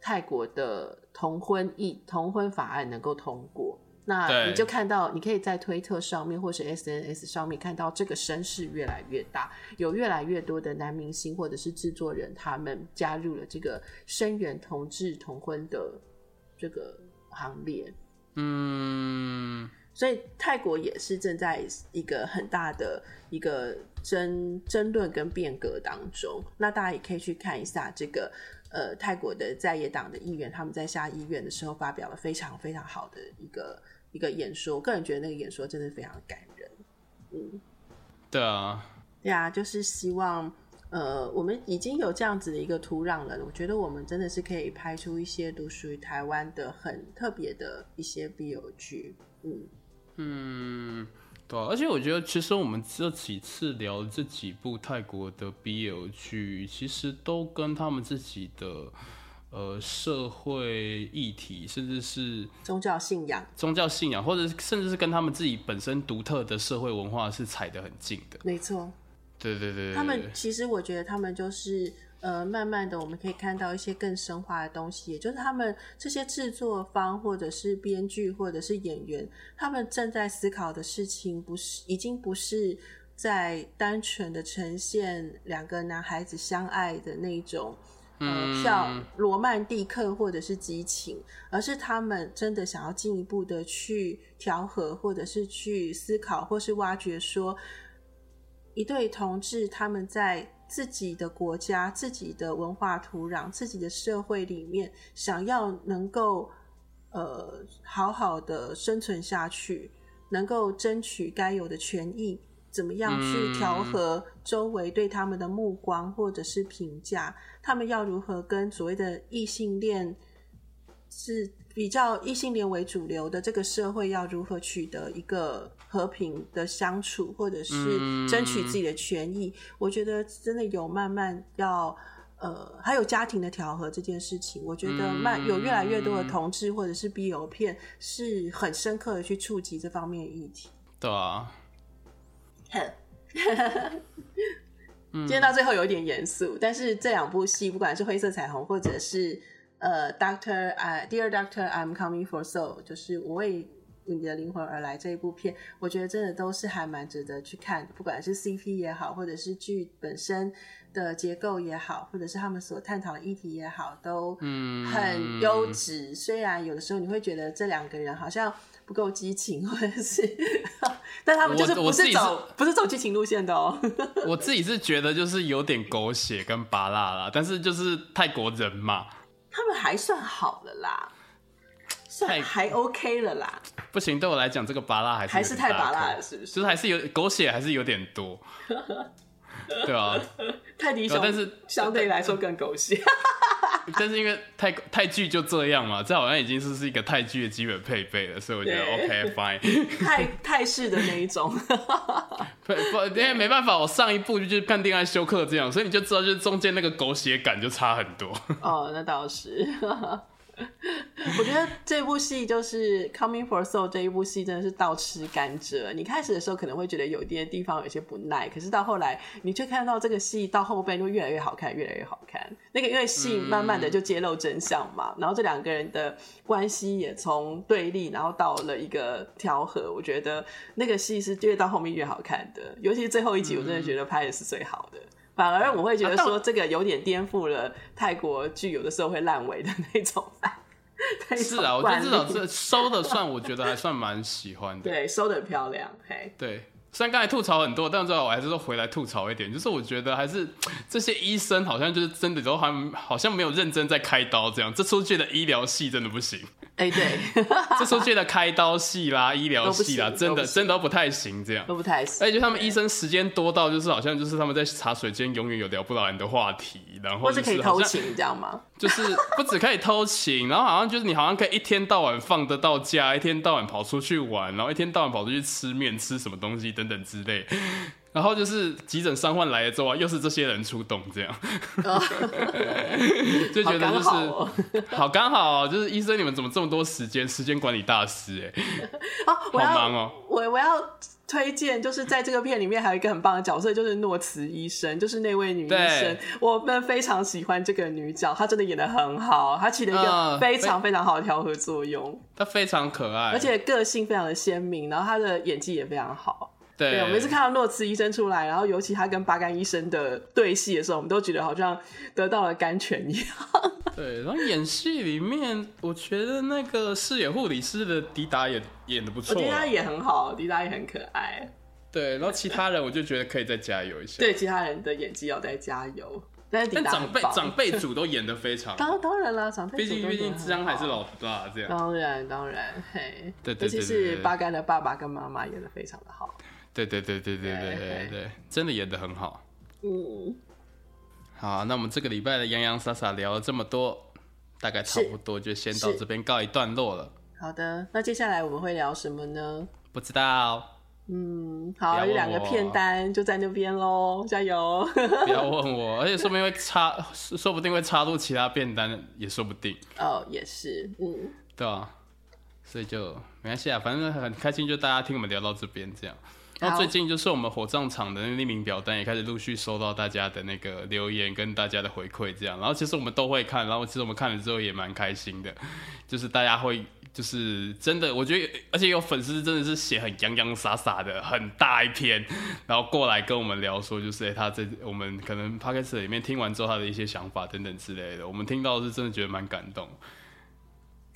泰国的同婚议同婚法案能够通过。那你就看到，你可以在推特上面或是 SNS 上面看到这个声势越来越大，有越来越多的男明星或者是制作人，他们加入了这个声援同志同婚的这个行列。嗯，所以泰国也是正在一个很大的一个争争论跟变革当中。那大家也可以去看一下这个呃泰国的在野党的议员，他们在下议院的时候发表了非常非常好的一个。一个演说，我个人觉得那个演说真的非常感人。嗯，对啊，对啊，就是希望，呃，我们已经有这样子的一个土壤了，我觉得我们真的是可以拍出一些独属于台湾的很特别的一些 BL 剧。嗯嗯，对啊，而且我觉得其实我们这几次聊这几部泰国的 BL 剧，其实都跟他们自己的。呃，社会议题，甚至是宗教信仰、宗教信仰，或者甚至是跟他们自己本身独特的社会文化是踩得很近的。没错，对对对，他们其实我觉得他们就是呃，慢慢的我们可以看到一些更深化的东西，也就是他们这些制作方或者是编剧或者是演员，他们正在思考的事情，不是已经不是在单纯的呈现两个男孩子相爱的那种。呃，叫罗曼蒂克或者是激情，而是他们真的想要进一步的去调和，或者是去思考，或是挖掘说，一对同志他们在自己的国家、自己的文化土壤、自己的社会里面，想要能够呃好好的生存下去，能够争取该有的权益。怎么样去调和周围对他们的目光或者是评价？他们要如何跟所谓的异性恋是比较异性恋为主流的这个社会要如何取得一个和平的相处，或者是争取自己的权益？我觉得真的有慢慢要呃，还有家庭的调和这件事情，我觉得慢有越来越多的同志或者是 BL 片是很深刻的去触及这方面的议题。对啊。今天到最后有一点严肃，但是这两部戏，不管是灰色彩虹，或者是呃，Doctor I，Dear Doctor I'm Coming for Soul，就是我为你的灵魂而来这一部片，我觉得真的都是还蛮值得去看，不管是 CP 也好，或者是剧本身的结构也好，或者是他们所探讨的议题也好，都很优质。嗯、虽然有的时候你会觉得这两个人好像。不够激情，或者是，但他们就是不是走是不是走激情路线的哦。我自己是觉得就是有点狗血跟芭辣啦，但是就是泰国人嘛，他们还算好了啦，算还 OK 了啦。不行，对我来讲这个芭辣还是还是太芭辣了，是不是？就是还是有狗血，还是有点多。对啊，泰迪熊，但是相对来说更狗血。但是因为泰泰剧就这样嘛，这好像已经是是一个泰剧的基本配备了，所以我觉得 OK fine。泰泰 式的那一种。不 不，因为没办法，我上一部就是看《恋爱休克》这样，所以你就知道，就是中间那个狗血感就差很多。哦，那倒是。我觉得这部戏就是《Coming for Soul》这一部戏真的是倒吃甘蔗。你开始的时候可能会觉得有一点地方有些不耐，可是到后来你却看到这个戏到后边就越来越好看，越来越好看。那个因为戏慢慢的就揭露真相嘛，然后这两个人的关系也从对立，然后到了一个调和。我觉得那个戏是越到后面越好看的，尤其是最后一集，我真的觉得拍的是最好的。反而我会觉得说，这个有点颠覆了泰国剧有的时候会烂尾的那种。是啊，我觉得这种是收的算，我觉得还算蛮喜欢的。对，收的漂亮。嘿，对。虽然刚才吐槽很多，但最后我还是说回来吐槽一点，就是我觉得还是 这些医生好像就是真的都还好像没有认真在开刀这样，这出去的医疗系真的不行。哎、欸，对，这出去的开刀戏啦、医疗戏啦，真的真的都不太行，这样都不太行。而且他们医生时间多到就是好像就是他们在茶水间永远有聊不完的话题，然后、就是、或是可以偷情，这样吗？就是不只可以偷情，然后好像就是你好像可以一天到晚放得到假，一天到晚跑出去玩，然后一天到晚跑出去吃面吃什么东西等等之类，然后就是急诊伤患来了之后啊，又是这些人出动，这样，就觉得就是好刚好，喔，就是医生你们怎么这么多时间？时间管理大师哎，哦，好忙哦，喔，我我要推荐，就是在这个片里面还有一个很棒的角色，就是诺慈医生，就是那位女医生，我们非常喜欢这个女角，她真的演的很好，她起了一个非常非常好的调和作用，她非常可爱，而且个性非常的鲜明，然后她的演技也非常好。对，对，我每次看到诺茨医生出来，然后尤其他跟巴干医生的对戏的时候，我们都觉得好像得到了甘泉一样。对，然后演戏里面，我觉得那个饰演护理师的迪达也演的不错，我觉得他也很好，迪达也很可爱。对，然后其他人我就觉得可以再加油一下。对，其他人的演技要再加油。但是长辈长辈组都演的非常好。当 当然了，长辈毕竟毕竟智商还是老大这样。当然当然，嘿，对对尤其是巴干的爸爸跟妈妈演的非常的好。对对对对对对对对，真的演的很好。嗯，好，那我们这个礼拜的洋洋洒洒聊了这么多，大概差不多就先到这边告一段落了。好的，那接下来我们会聊什么呢？不知道。嗯，好，有两个片单就在那边喽，加油！不要问我，而且说不定会插，说不定会插入其他片单，也说不定。哦，也是，嗯，对啊，所以就没关系啊，反正很开心，就大家听我们聊到这边这样。然后最近就是我们火葬场的那匿名表单也开始陆续收到大家的那个留言跟大家的回馈，这样。然后其实我们都会看，然后其实我们看了之后也蛮开心的，就是大家会就是真的，我觉得而且有粉丝真的是写很洋洋洒洒的很大一篇，然后过来跟我们聊说，就是他在我们可能 Podcast 里面听完之后他的一些想法等等之类的，我们听到是真的觉得蛮感动。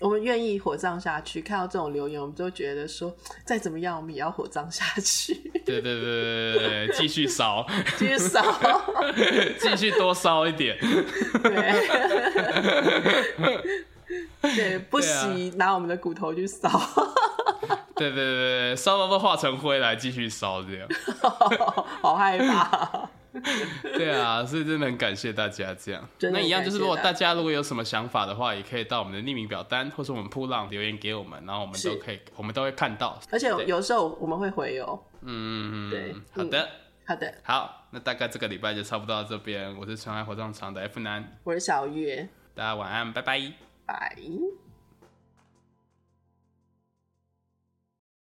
我们愿意火葬下去，看到这种留言，我们就觉得说，再怎么样，我们也要火葬下去。对对对对对，继续烧，继续烧，继续多烧一点。对，对，不惜拿我们的骨头去烧。对对对对，烧到都化成灰来继续烧，这样。好害怕。对啊，所以真的很感谢大家这样。那一样就是，如果大家如果有什么想法的话，也可以到我们的匿名表单，或是我们噗浪留言给我们，然后我们都可以，我们都会看到。而且有时候我们会回哦。嗯，对，好的，嗯、好的，好，那大概这个礼拜就差不多到这边。我是纯爱火葬场的 F 男，我是小月，大家晚安，拜拜，Bye.